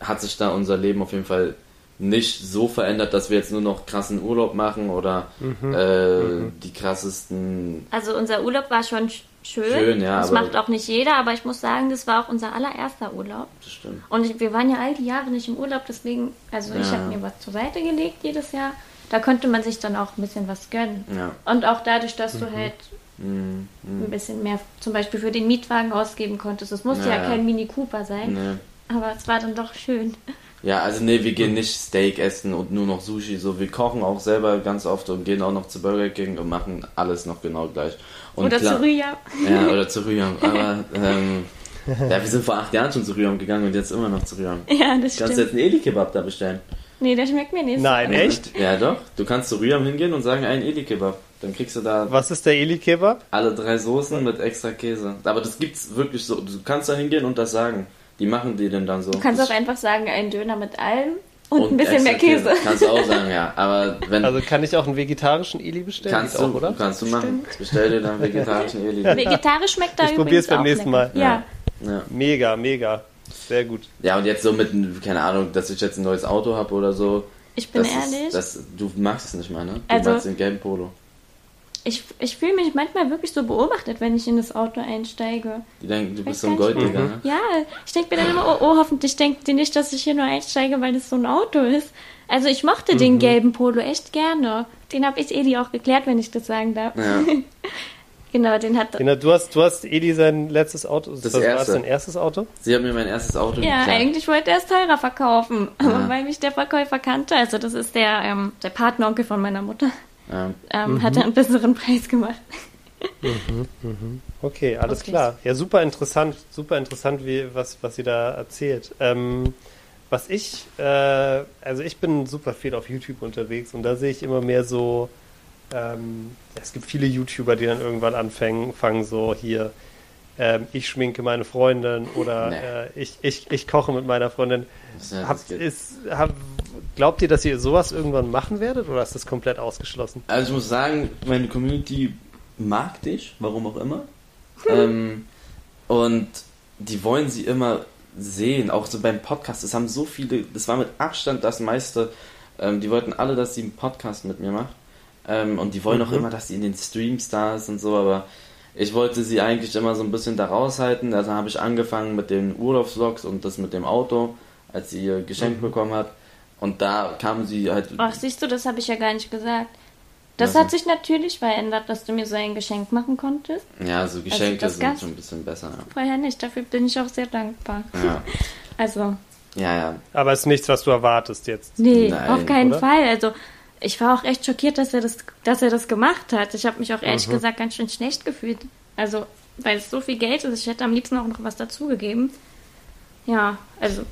Speaker 3: hat sich da unser Leben auf jeden Fall nicht so verändert, dass wir jetzt nur noch krassen Urlaub machen oder
Speaker 1: Mhm.
Speaker 3: äh, die krassesten.
Speaker 2: Also unser Urlaub war schon sch- schön.
Speaker 3: Schön, ja,
Speaker 2: Das macht auch nicht jeder, aber ich muss sagen, das war auch unser allererster Urlaub.
Speaker 3: Das stimmt.
Speaker 2: Und ich, wir waren ja all die Jahre nicht im Urlaub, deswegen, also ich
Speaker 3: Ja.
Speaker 2: habe mir was zur Seite gelegt jedes Jahr. Da konnte man sich dann auch ein bisschen was gönnen.
Speaker 3: Ja.
Speaker 2: Und auch dadurch, dass du halt
Speaker 3: Mhm.
Speaker 2: ein bisschen mehr zum Beispiel für den Mietwagen ausgeben konntest. Es musste ja,
Speaker 3: Ja,
Speaker 2: kein Mini Cooper sein,
Speaker 3: Nee.
Speaker 2: aber es war dann doch schön.
Speaker 3: Ja, also nee, wir gehen nicht Steak essen und nur noch Sushi. So, wir kochen auch selber ganz oft und gehen auch noch zu Burger King und machen alles noch genau gleich. Und
Speaker 2: Oder
Speaker 3: klar-
Speaker 2: zu Rüya.
Speaker 3: Ja, oder <laughs> zu Rüham. Aber ähm, <laughs> ja, wir sind vor acht Jahren schon zu Rüham gegangen und jetzt immer noch zu Rüham.
Speaker 2: Ja, das
Speaker 3: Du kannst
Speaker 2: stimmt.
Speaker 3: jetzt einen Eli-Kebab da bestellen.
Speaker 2: Nee, der schmeckt mir nicht.
Speaker 1: Nein, echt?
Speaker 3: Ja, doch. Du kannst zu Rüham hingehen und sagen, einen Eli-Kebab. Dann kriegst du da
Speaker 1: Was ist der Eli-Kebab?
Speaker 3: alle drei Soßen mit extra Käse. Aber das gibt's wirklich so. Du kannst da hingehen und das sagen. Die machen die denn dann so.
Speaker 2: Du kannst
Speaker 3: das
Speaker 2: auch einfach sagen, einen Döner mit allem und, ein bisschen mehr
Speaker 3: extra
Speaker 2: Käse.
Speaker 3: Kannst du auch sagen, ja. Aber wenn
Speaker 1: Also kann ich auch einen vegetarischen Eli bestellen?
Speaker 3: kannst du,
Speaker 1: auch, oder?
Speaker 3: kannst du machen. Bestell dir dann vegetarischen Eli. <laughs>
Speaker 2: Vegetarisch schmeckt da
Speaker 1: Ich
Speaker 2: übrigens
Speaker 1: probier's beim nächsten. Mal.
Speaker 2: Ja.
Speaker 3: Ja.
Speaker 1: Mega, mega. Sehr gut.
Speaker 3: Ja, und jetzt so mit, keine Ahnung, dass ich jetzt ein neues Auto habe oder so,
Speaker 2: Ich bin
Speaker 3: das
Speaker 2: ehrlich.
Speaker 3: Ist, das, du magst es nicht mal, ne? Du
Speaker 2: Also-
Speaker 3: magst den gelben Polo.
Speaker 2: Ich, ich fühle mich manchmal wirklich so beobachtet, wenn ich in das Auto einsteige.
Speaker 3: Die denken, du bist so ein. Golddigger, ne?
Speaker 2: Ja, ich denke mir dann immer, oh, oh, hoffentlich denkt die nicht, dass ich hier nur einsteige, weil das so ein Auto ist. Also ich mochte
Speaker 3: Mhm.
Speaker 2: den gelben Polo echt gerne. Den habe ich Edi auch geklärt, wenn ich das sagen darf.
Speaker 3: Ja. <laughs>
Speaker 2: genau, den hat.
Speaker 1: Genau, du hast, du hast Edi sein letztes Auto.
Speaker 3: Das
Speaker 1: war
Speaker 3: erste.
Speaker 1: dein erstes Auto?
Speaker 3: Sie haben mir mein erstes Auto
Speaker 2: Ja,
Speaker 3: geklaut.
Speaker 2: eigentlich wollte er es teurer verkaufen, aber
Speaker 3: Ja. <laughs>
Speaker 2: weil mich der Verkäufer kannte, also das ist der, ähm, der Patenonkel von meiner Mutter,
Speaker 3: Ja.
Speaker 2: ähm, hat er einen besseren Preis gemacht.
Speaker 1: Okay, alles
Speaker 2: Okay.
Speaker 1: klar. Ja, super interessant, super interessant, wie, was, was sie da erzählt. Ähm, was ich, äh, also ich bin super viel auf YouTube unterwegs und da sehe ich immer mehr so, ähm, es gibt viele YouTuber, die dann irgendwann anfangen, fangen so hier, ähm, ich schminke meine Freundin oder
Speaker 3: Nee.
Speaker 1: äh, ich, ich, ich koche mit meiner Freundin.
Speaker 3: Das, ja, das
Speaker 1: Habt,
Speaker 3: geht.
Speaker 1: ist, hab, glaubt ihr, dass ihr sowas irgendwann machen werdet oder ist das komplett ausgeschlossen?
Speaker 3: Also ich muss sagen, meine Community mag dich, warum auch immer. ähm, und die wollen sie immer sehen, auch so beim Podcast. Es haben so viele, das war mit Abstand das meiste. Ähm, die wollten alle, dass sie einen Podcast mit mir macht. Ähm, und die wollen auch
Speaker 1: Mhm.
Speaker 3: immer, dass sie in den Streams da ist und so, aber ich wollte sie eigentlich immer so ein bisschen da raushalten. Also habe ich angefangen mit den Urlaubsvlogs und das mit dem Auto, als sie ihr Geschenk bekommen hat. Und da kam sie halt.
Speaker 2: Ach, siehst du, das habe ich ja gar nicht gesagt. Das
Speaker 3: Was
Speaker 2: hat sich natürlich verändert, dass du mir so ein Geschenk machen konntest.
Speaker 3: Ja, so Geschenke
Speaker 2: das
Speaker 3: sind schon ein bisschen besser.
Speaker 2: Vorher nicht, dafür bin ich auch sehr dankbar.
Speaker 3: Ja, ja, <laughs>
Speaker 2: Also,
Speaker 3: ja. ja.
Speaker 1: Aber es ist nichts, was du erwartest jetzt.
Speaker 2: nee,
Speaker 3: Nein,
Speaker 2: auf keinen
Speaker 1: oder?
Speaker 2: Fall. Also, ich war auch echt schockiert, dass er das, dass er das gemacht hat. Ich habe mich auch
Speaker 3: Mhm.
Speaker 2: ehrlich gesagt ganz schön schlecht gefühlt. Also, weil es so viel Geld ist, ich hätte am liebsten auch noch was dazugegeben. Ja, also,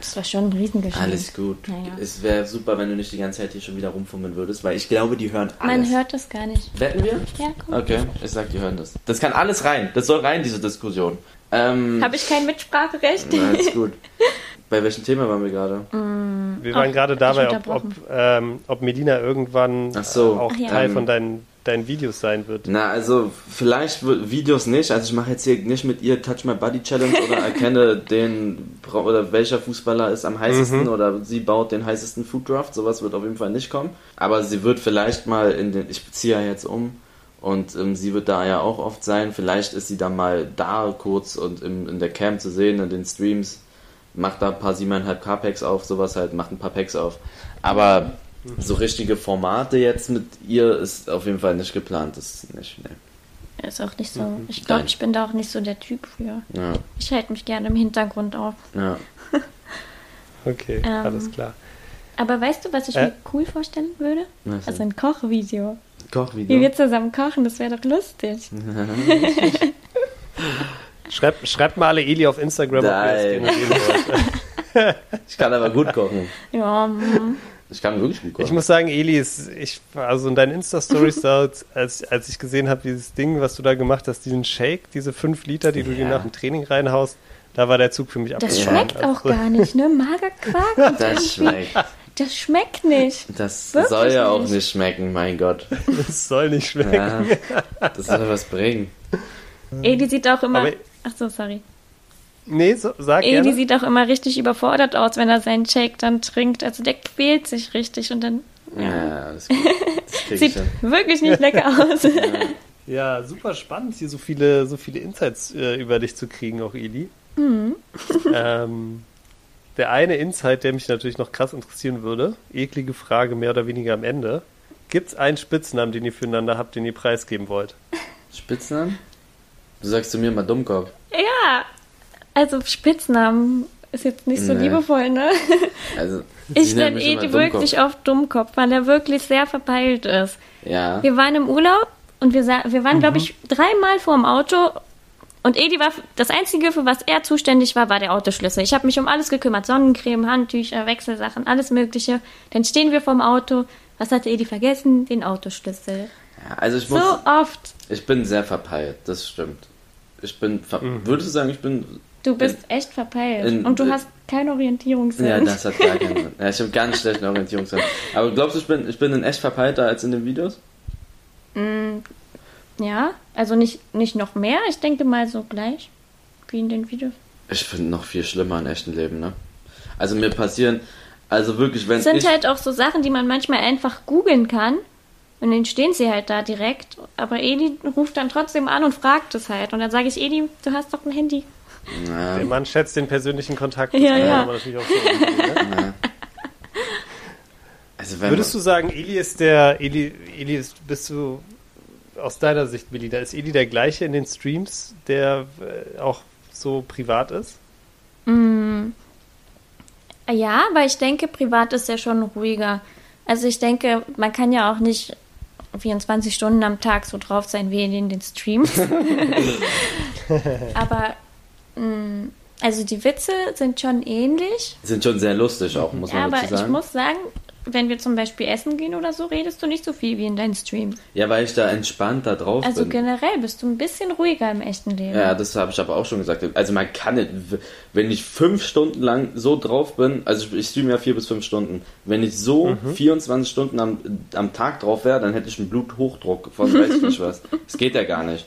Speaker 2: das war schon ein Riesengeschenk.
Speaker 3: Alles gut.
Speaker 2: Naja.
Speaker 3: Es wäre super, wenn du nicht die ganze Zeit hier schon wieder rumfummeln würdest, weil ich glaube, die hören alles.
Speaker 2: Man hört das gar nicht.
Speaker 3: Wetten wir?
Speaker 2: Ja, cool.
Speaker 3: Okay, ich sag, die hören das. Das kann alles rein. Das soll rein, diese Diskussion. Ähm,
Speaker 2: Habe ich kein Mitspracherecht?
Speaker 3: na, alles gut. <laughs> Bei welchem Thema waren wir gerade?
Speaker 1: Wir waren
Speaker 2: Ach,
Speaker 1: gerade dabei, ob, ob, ähm, ob Medina irgendwann
Speaker 3: Ach so.
Speaker 1: äh, auch
Speaker 2: Ach ja.
Speaker 1: Teil
Speaker 3: Ähm,
Speaker 1: von deinen, deinen Videos sein wird.
Speaker 3: Na, also vielleicht wird- Videos nicht. Also ich mache jetzt hier nicht mit ihr Touch My Body Challenge oder <laughs> erkenne den oder welcher Fußballer ist am heißesten
Speaker 1: Mhm.
Speaker 3: oder sie baut den heißesten Food Draft. Sowas wird auf jeden Fall nicht kommen. Aber sie wird vielleicht mal in den. Ich ziehe ja jetzt um und ähm, sie wird da ja auch oft sein. Vielleicht ist sie dann mal da kurz und im, in der Cam zu sehen, in den Streams. Macht da ein paar 7,5 K-Packs auf, sowas halt, macht ein paar Packs auf. Aber so richtige Formate jetzt mit ihr ist auf jeden Fall nicht geplant. Das ist nicht, nee.
Speaker 2: Ist auch nicht so. Ich glaube,
Speaker 3: Nein.
Speaker 2: ich bin da auch nicht so der Typ für.
Speaker 3: Ja,
Speaker 2: Ich halte mich gerne im Hintergrund auf.
Speaker 3: ja. <laughs>
Speaker 1: Okay,
Speaker 2: Ähm,
Speaker 1: alles klar.
Speaker 2: Aber weißt du, was ich
Speaker 1: Äh?
Speaker 2: mir cool vorstellen würde?
Speaker 3: Was
Speaker 2: Also ein Kochvideo. Wie
Speaker 3: Kochvideo.
Speaker 2: wir zusammen kochen, das wäre doch lustig. <laughs>
Speaker 1: Schreibt, schreibt mal alle Eli auf Instagram, ob ihr das
Speaker 3: Nein.
Speaker 1: wollt. <laughs>
Speaker 3: Ich kann aber gut kochen.
Speaker 2: Ja, mm,
Speaker 3: Ich kann wirklich gut kochen.
Speaker 1: Ich muss sagen, Eli, ist, ich, also in deinen Insta-Stories, <laughs> da, als, als ich gesehen habe, dieses Ding, was du da gemacht hast, diesen Shake, diese 5 Liter, die du dir nach dem Training reinhaust, da war der Zug für mich
Speaker 2: das
Speaker 1: abgefahren.
Speaker 2: schmeckt auch gar nicht, ne? Magerquark. und <laughs>
Speaker 3: das schmeckt.
Speaker 2: Das schmeckt nicht.
Speaker 3: Das
Speaker 2: Wirklich
Speaker 3: soll ja auch
Speaker 2: nicht.
Speaker 3: nicht schmecken, mein Gott. <laughs>
Speaker 1: Das soll nicht schmecken.
Speaker 3: Ja, das soll was bringen.
Speaker 2: Edi sieht auch immer.
Speaker 1: Aber-
Speaker 2: Ach so, sorry.
Speaker 1: Nee, so, sag
Speaker 2: Edi
Speaker 1: gerne.
Speaker 2: sieht auch immer richtig überfordert aus, wenn er seinen Shake dann trinkt. Also der quält sich richtig und dann
Speaker 3: Ja, gut. Das <laughs> ich
Speaker 2: sieht wirklich nicht lecker <laughs> aus.
Speaker 1: Ja, super spannend, hier so viele, so viele Insights äh, über dich zu kriegen, auch Eli.
Speaker 2: Mhm.
Speaker 1: ähm, der eine Insight, der mich natürlich noch krass interessieren würde, eklige Frage mehr oder weniger am Ende. Gibt es einen Spitznamen, den ihr füreinander habt, den ihr preisgeben wollt?
Speaker 3: Spitznamen? Du sagst zu mir mal Dummkopf.
Speaker 2: Ja, also Spitznamen ist jetzt nicht so
Speaker 3: Nee.
Speaker 2: liebevoll, ne? <laughs>
Speaker 3: Also,
Speaker 2: Ich nenne Edi
Speaker 3: Dummkopf.
Speaker 2: wirklich oft Dummkopf, weil er wirklich sehr verpeilt ist.
Speaker 3: Ja.
Speaker 2: Wir waren im Urlaub und wir, sa- wir waren, glaube ich, dreimal vor dem Auto. Und Edi war, das Einzige, für was er zuständig war, war der Autoschlüssel. Ich habe mich um alles gekümmert. Sonnencreme, Handtücher, Wechselsachen, alles Mögliche. Dann stehen wir vorm Auto. Was hatte Edi vergessen? Den Autoschlüssel.
Speaker 3: ja also ich
Speaker 2: So
Speaker 3: muss.
Speaker 2: oft.
Speaker 3: Ich bin sehr verpeilt, das stimmt. Ich bin. Ver Würdest du sagen, ich bin.
Speaker 2: Du bist echt verpeilt.
Speaker 3: in-
Speaker 2: und du
Speaker 3: in-
Speaker 2: hast keinen Orientierungssinn.
Speaker 3: Ja, das hat gar keinen Sinn. Ja, ich habe ganz schlechten Orientierungssinn. Aber glaubst du, ich bin, ich bin in echt verpeilter als in den Videos?
Speaker 2: Mm, ja, also nicht, nicht noch mehr. Ich denke mal so gleich wie in den Videos.
Speaker 3: Ich finde noch viel schlimmer im echten Leben, ne? Also mir passieren Also wirklich, wenn
Speaker 2: Es sind
Speaker 3: ich...
Speaker 2: halt auch so Sachen, die man manchmal einfach googeln kann. Und dann stehen sie halt da direkt. Aber Edi ruft dann trotzdem an und fragt es halt. Und dann sage ich, Edi, du hast doch ein Handy.
Speaker 3: Ja,
Speaker 1: Der Mann schätzt den persönlichen Kontakt.
Speaker 2: Ja,
Speaker 1: Das kann
Speaker 2: ja.
Speaker 1: man natürlich auch so ne?
Speaker 3: also wenn
Speaker 1: Würdest du sagen, Eli ist der, Eli, Eli ist, bist du aus deiner Sicht, Melina, ist Eli der gleiche in den Streams, der äh, auch so privat ist?
Speaker 2: Ja, aber ich denke, privat ist er schon ruhiger. Also ich denke, man kann ja auch nicht 24 Stunden am Tag so drauf sein wie in den Streams. <laughs> aber also die Witze sind schon ähnlich.
Speaker 3: sind schon sehr lustig auch, muss
Speaker 2: Ja,
Speaker 3: man
Speaker 2: aber
Speaker 3: dazu
Speaker 2: ich
Speaker 3: sagen.
Speaker 2: muss sagen, wenn wir zum Beispiel essen gehen oder so, redest du nicht so viel wie in deinen Streams.
Speaker 3: Ja, weil ich da entspannt da drauf
Speaker 2: Also
Speaker 3: bin.
Speaker 2: generell bist du ein bisschen ruhiger im echten Leben.
Speaker 3: Ja, das habe ich aber auch schon gesagt. Also man kann nicht, wenn ich fünf Stunden lang so drauf bin, also ich, ich streame ja vier bis fünf Stunden, wenn ich so
Speaker 2: Mhm.
Speaker 3: 24 Stunden am, am Tag drauf wäre, dann hätte ich einen Bluthochdruck von weiß ich nicht was. <laughs> Das geht ja gar nicht.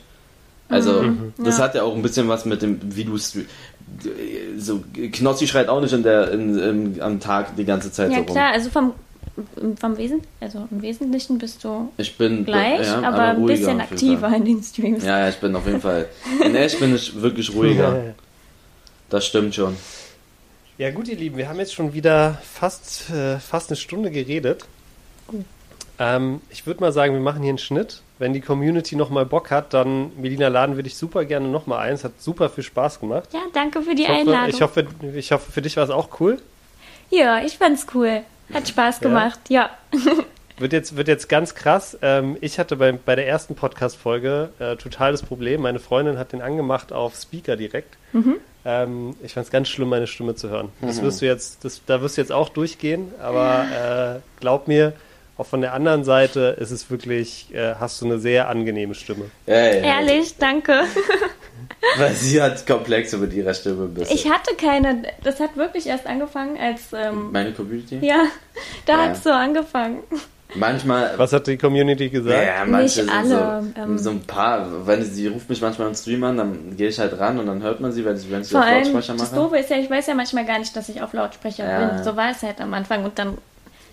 Speaker 3: Also,
Speaker 2: Mhm.
Speaker 3: das
Speaker 2: Ja.
Speaker 3: hat ja auch ein bisschen was mit dem, wie du so Knossi schreit auch nicht in der, in, in, am Tag die ganze Zeit
Speaker 2: Ja,
Speaker 3: so rum.
Speaker 2: klar, also vom, vom Wesen, also im Wesentlichen bist du
Speaker 3: Ich bin
Speaker 2: gleich,
Speaker 3: ja,
Speaker 2: aber, ein bisschen aktiver in den Streams.
Speaker 3: Ja, ja, ich bin auf jeden Fall. In echt bin ich wirklich <laughs> ruhiger. Das stimmt schon.
Speaker 1: Ja gut, ihr Lieben, wir haben jetzt schon wieder fast, äh, fast eine Stunde geredet. Ähm, ich würde mal sagen, wir machen hier einen Schnitt. Wenn die Community nochmal Bock hat, dann, Melina, laden wir dich super gerne nochmal ein. Es hat super viel Spaß gemacht.
Speaker 2: Ja, danke für die
Speaker 1: Ich hoffe,
Speaker 2: Einladung.
Speaker 1: ich, hoffe, ich hoffe, für dich war es auch cool.
Speaker 2: ja, ich fand's cool. Hat Spaß gemacht, ja. <laughs>
Speaker 1: Wird jetzt, wird jetzt ganz krass. Ähm, ich hatte bei, bei der ersten Podcast-Folge äh, total das Problem. Meine Freundin hat den angemacht auf Speaker direkt. Ähm, ich fand es ganz schlimm, meine Stimme zu hören. Das wirst du jetzt, das, da wirst du jetzt auch durchgehen, aber <laughs> äh, glaub mir, auch von der anderen Seite ist es wirklich, äh, hast du eine sehr angenehme Stimme.
Speaker 3: Ja, ja, ja.
Speaker 2: Ehrlich, danke. <laughs>
Speaker 3: Weil sie hat Komplexe mit ihrer Stimme ein bisschen.
Speaker 2: Ich hatte keine, das hat wirklich erst angefangen, als, ähm,
Speaker 3: Meine Community?
Speaker 2: ja, da
Speaker 3: Ja.
Speaker 2: hat's so angefangen.
Speaker 3: Manchmal.
Speaker 1: Was hat die Community gesagt?
Speaker 3: Ja, manche
Speaker 2: Nicht
Speaker 3: sind
Speaker 2: alle,
Speaker 3: so,
Speaker 2: ähm.
Speaker 3: so ein paar. Wenn sie, sie ruft mich manchmal im Stream an, dann gehe ich halt ran und dann hört man sie, wenn ich, wenn ich sie
Speaker 2: Vor
Speaker 3: auf
Speaker 2: allem,
Speaker 3: Lautsprecher
Speaker 2: das
Speaker 3: mache.
Speaker 2: Doofe ist ja, ich weiß ja manchmal gar nicht, dass ich auf Lautsprecher
Speaker 3: Ja.
Speaker 2: bin. So war es halt am Anfang und dann,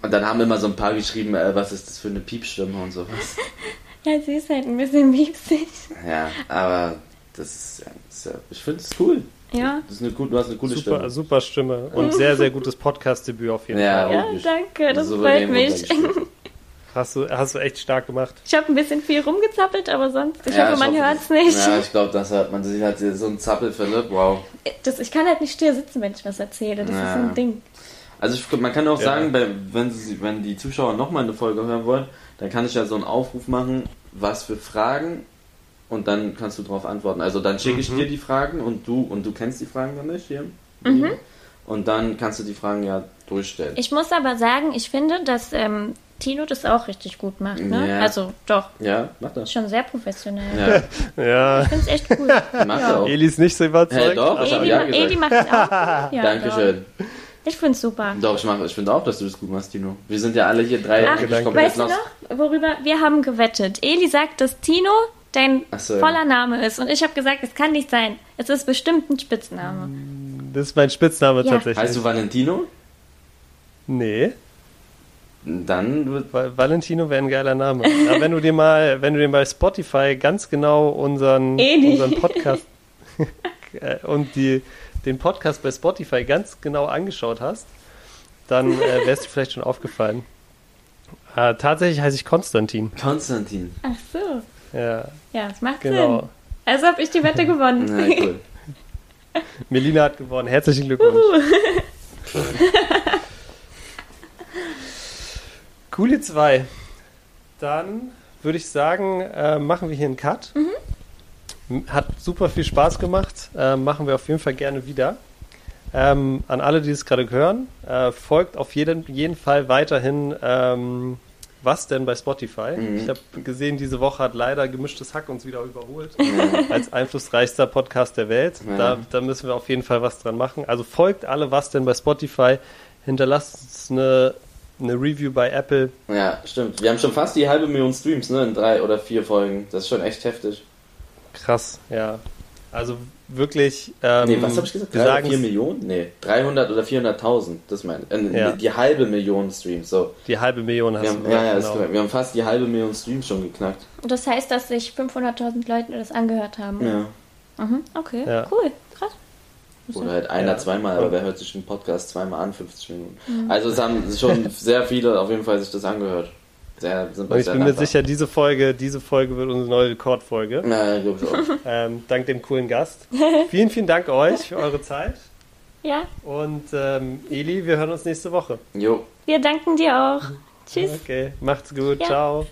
Speaker 3: Und dann haben immer so ein paar geschrieben, äh, was ist das für eine Piepstimme und sowas. <laughs>
Speaker 2: ja, sie ist halt ein bisschen wiepsig.
Speaker 3: ja, aber das ist, das ist ich finde es cool.
Speaker 2: Ja.
Speaker 3: Das ist eine gut, du hast eine coole
Speaker 1: Super,
Speaker 3: Stimme.
Speaker 1: super Stimme und sehr, sehr gutes Podcast-Debüt auf jeden
Speaker 3: Ja,
Speaker 1: Fall.
Speaker 2: Ja, danke, das freut mich.
Speaker 1: Hast du, hast du echt stark gemacht.
Speaker 2: Ich habe ein bisschen viel rumgezappelt, aber sonst, ich
Speaker 3: Ja,
Speaker 2: hoffe, man
Speaker 3: hoffe,
Speaker 2: hört's nicht.
Speaker 3: Ja, ich glaube, das hört man. Ist halt so ein Zappel Philipp, wow.
Speaker 2: Das, ich kann halt nicht still sitzen, wenn ich was erzähle. Das
Speaker 3: Ja.
Speaker 2: ist ein Ding.
Speaker 3: Also ich, man kann auch
Speaker 1: Ja.
Speaker 3: sagen, bei, wenn, sie, wenn die Zuschauer nochmal eine Folge hören wollen, dann kann ich ja so einen Aufruf machen, was für Fragen und dann kannst du darauf antworten. Also dann schicke ich dir die Fragen und du und du kennst die Fragen dann nicht hier. Und dann kannst du die Fragen ja durchstellen.
Speaker 2: Ich muss aber sagen, ich finde, dass ähm, Tino das auch richtig gut macht. Ne?
Speaker 3: Ja.
Speaker 2: Also doch,
Speaker 3: ja, mach das.
Speaker 2: schon sehr professionell.
Speaker 3: Ja, <laughs>
Speaker 1: Ja,
Speaker 2: Ich finde es echt cool.
Speaker 3: mach
Speaker 2: Ja.
Speaker 3: auch.
Speaker 1: Eli ist nicht so überzeugt.
Speaker 3: Hey, doch, ich
Speaker 2: Edi,
Speaker 3: ja gesagt.
Speaker 2: Edi macht es auch. <laughs> Ja,
Speaker 3: Dankeschön.
Speaker 2: Doch. Ich finde es super.
Speaker 3: Doch, ich, mach- ich finde auch, dass du das gut machst, Tino. Wir sind ja alle hier drei
Speaker 2: Ach,
Speaker 3: wirklich
Speaker 2: weißt du noch, worüber wir haben gewettet? Eli sagt, dass Tino dein
Speaker 3: so, ja.
Speaker 2: voller Name ist. Und ich habe gesagt, es kann nicht sein. Es ist bestimmt ein Spitzname.
Speaker 1: Das ist mein Spitzname
Speaker 2: Ja.
Speaker 1: tatsächlich.
Speaker 3: Heißt du Valentino?
Speaker 1: nee,
Speaker 3: Dann wird.
Speaker 1: Va- Valentino wäre ein geiler Name. Aber wenn du dir mal, <laughs> wenn du dir bei Spotify ganz genau unseren,
Speaker 2: Eli.
Speaker 1: unseren Podcast <laughs> äh, und die, den Podcast bei Spotify ganz genau angeschaut hast, dann äh, wärst du vielleicht schon aufgefallen. Äh, tatsächlich heiße ich Konstantin.
Speaker 3: Konstantin.
Speaker 2: Ach so.
Speaker 1: Ja,
Speaker 2: Ja, es macht
Speaker 1: genau.
Speaker 2: Sinn. Also habe ich die Wette <laughs> gewonnen.
Speaker 3: Na cool.
Speaker 1: Melina hat gewonnen. Herzlichen Glückwunsch. <laughs> Coole 2. Dann würde ich sagen, äh, machen wir hier einen Cut. M- Hat super viel Spaß gemacht. Äh, machen wir auf jeden Fall gerne wieder. Ähm, an alle, die es gerade hören, äh, folgt auf jeden, jeden Fall weiterhin ähm, was denn bei Spotify.
Speaker 3: Mhm.
Speaker 1: Ich habe gesehen, diese Woche hat leider gemischtes Hack uns wieder überholt als einflussreichster Podcast der Welt.
Speaker 3: Ja.
Speaker 1: Da, da müssen wir auf jeden Fall was dran machen. Also folgt alle was denn bei Spotify. Hinterlasst uns eine, eine Review bei Apple.
Speaker 3: Ja, stimmt. Wir haben schon fast die halbe Million Streams, ne? In drei oder vier Folgen. Das ist schon echt heftig.
Speaker 1: Krass, ja. Also wirklich.
Speaker 3: Ähm, nee, was habe ich gesagt? 3 oder 4 Millionen? Nee, 300 oder 400.000. Das meine äh, ja. Die halbe Million Streams. So.
Speaker 1: Die halbe Million hast
Speaker 3: wir haben, du Ja, ja, genau. wir haben fast die halbe Million Streams schon geknackt.
Speaker 2: Das heißt, dass sich 500.000 Leute das angehört haben.
Speaker 3: Ja.
Speaker 2: Mhm, okay, ja. cool, krass.
Speaker 3: Oder halt einer ja. zweimal, aber wer hört sich den Podcast zweimal an, 50 Minuten? Mhm. Also es haben schon sehr viele auf jeden Fall sich das angehört.
Speaker 1: Sehr, sind Und ich bin mir sicher, diese Folge, diese Folge wird unsere neue Rekordfolge.
Speaker 3: Ja, glaube ich auch. <laughs>
Speaker 1: Ähm, dank dem coolen Gast. vielen, vielen Dank euch für eure Zeit. <laughs>
Speaker 2: Ja.
Speaker 1: Und ähm, Eli, wir hören uns nächste Woche.
Speaker 3: Jo.
Speaker 2: Wir danken dir auch. <laughs> Tschüss.
Speaker 1: Okay, macht's gut. Ja. Ciao.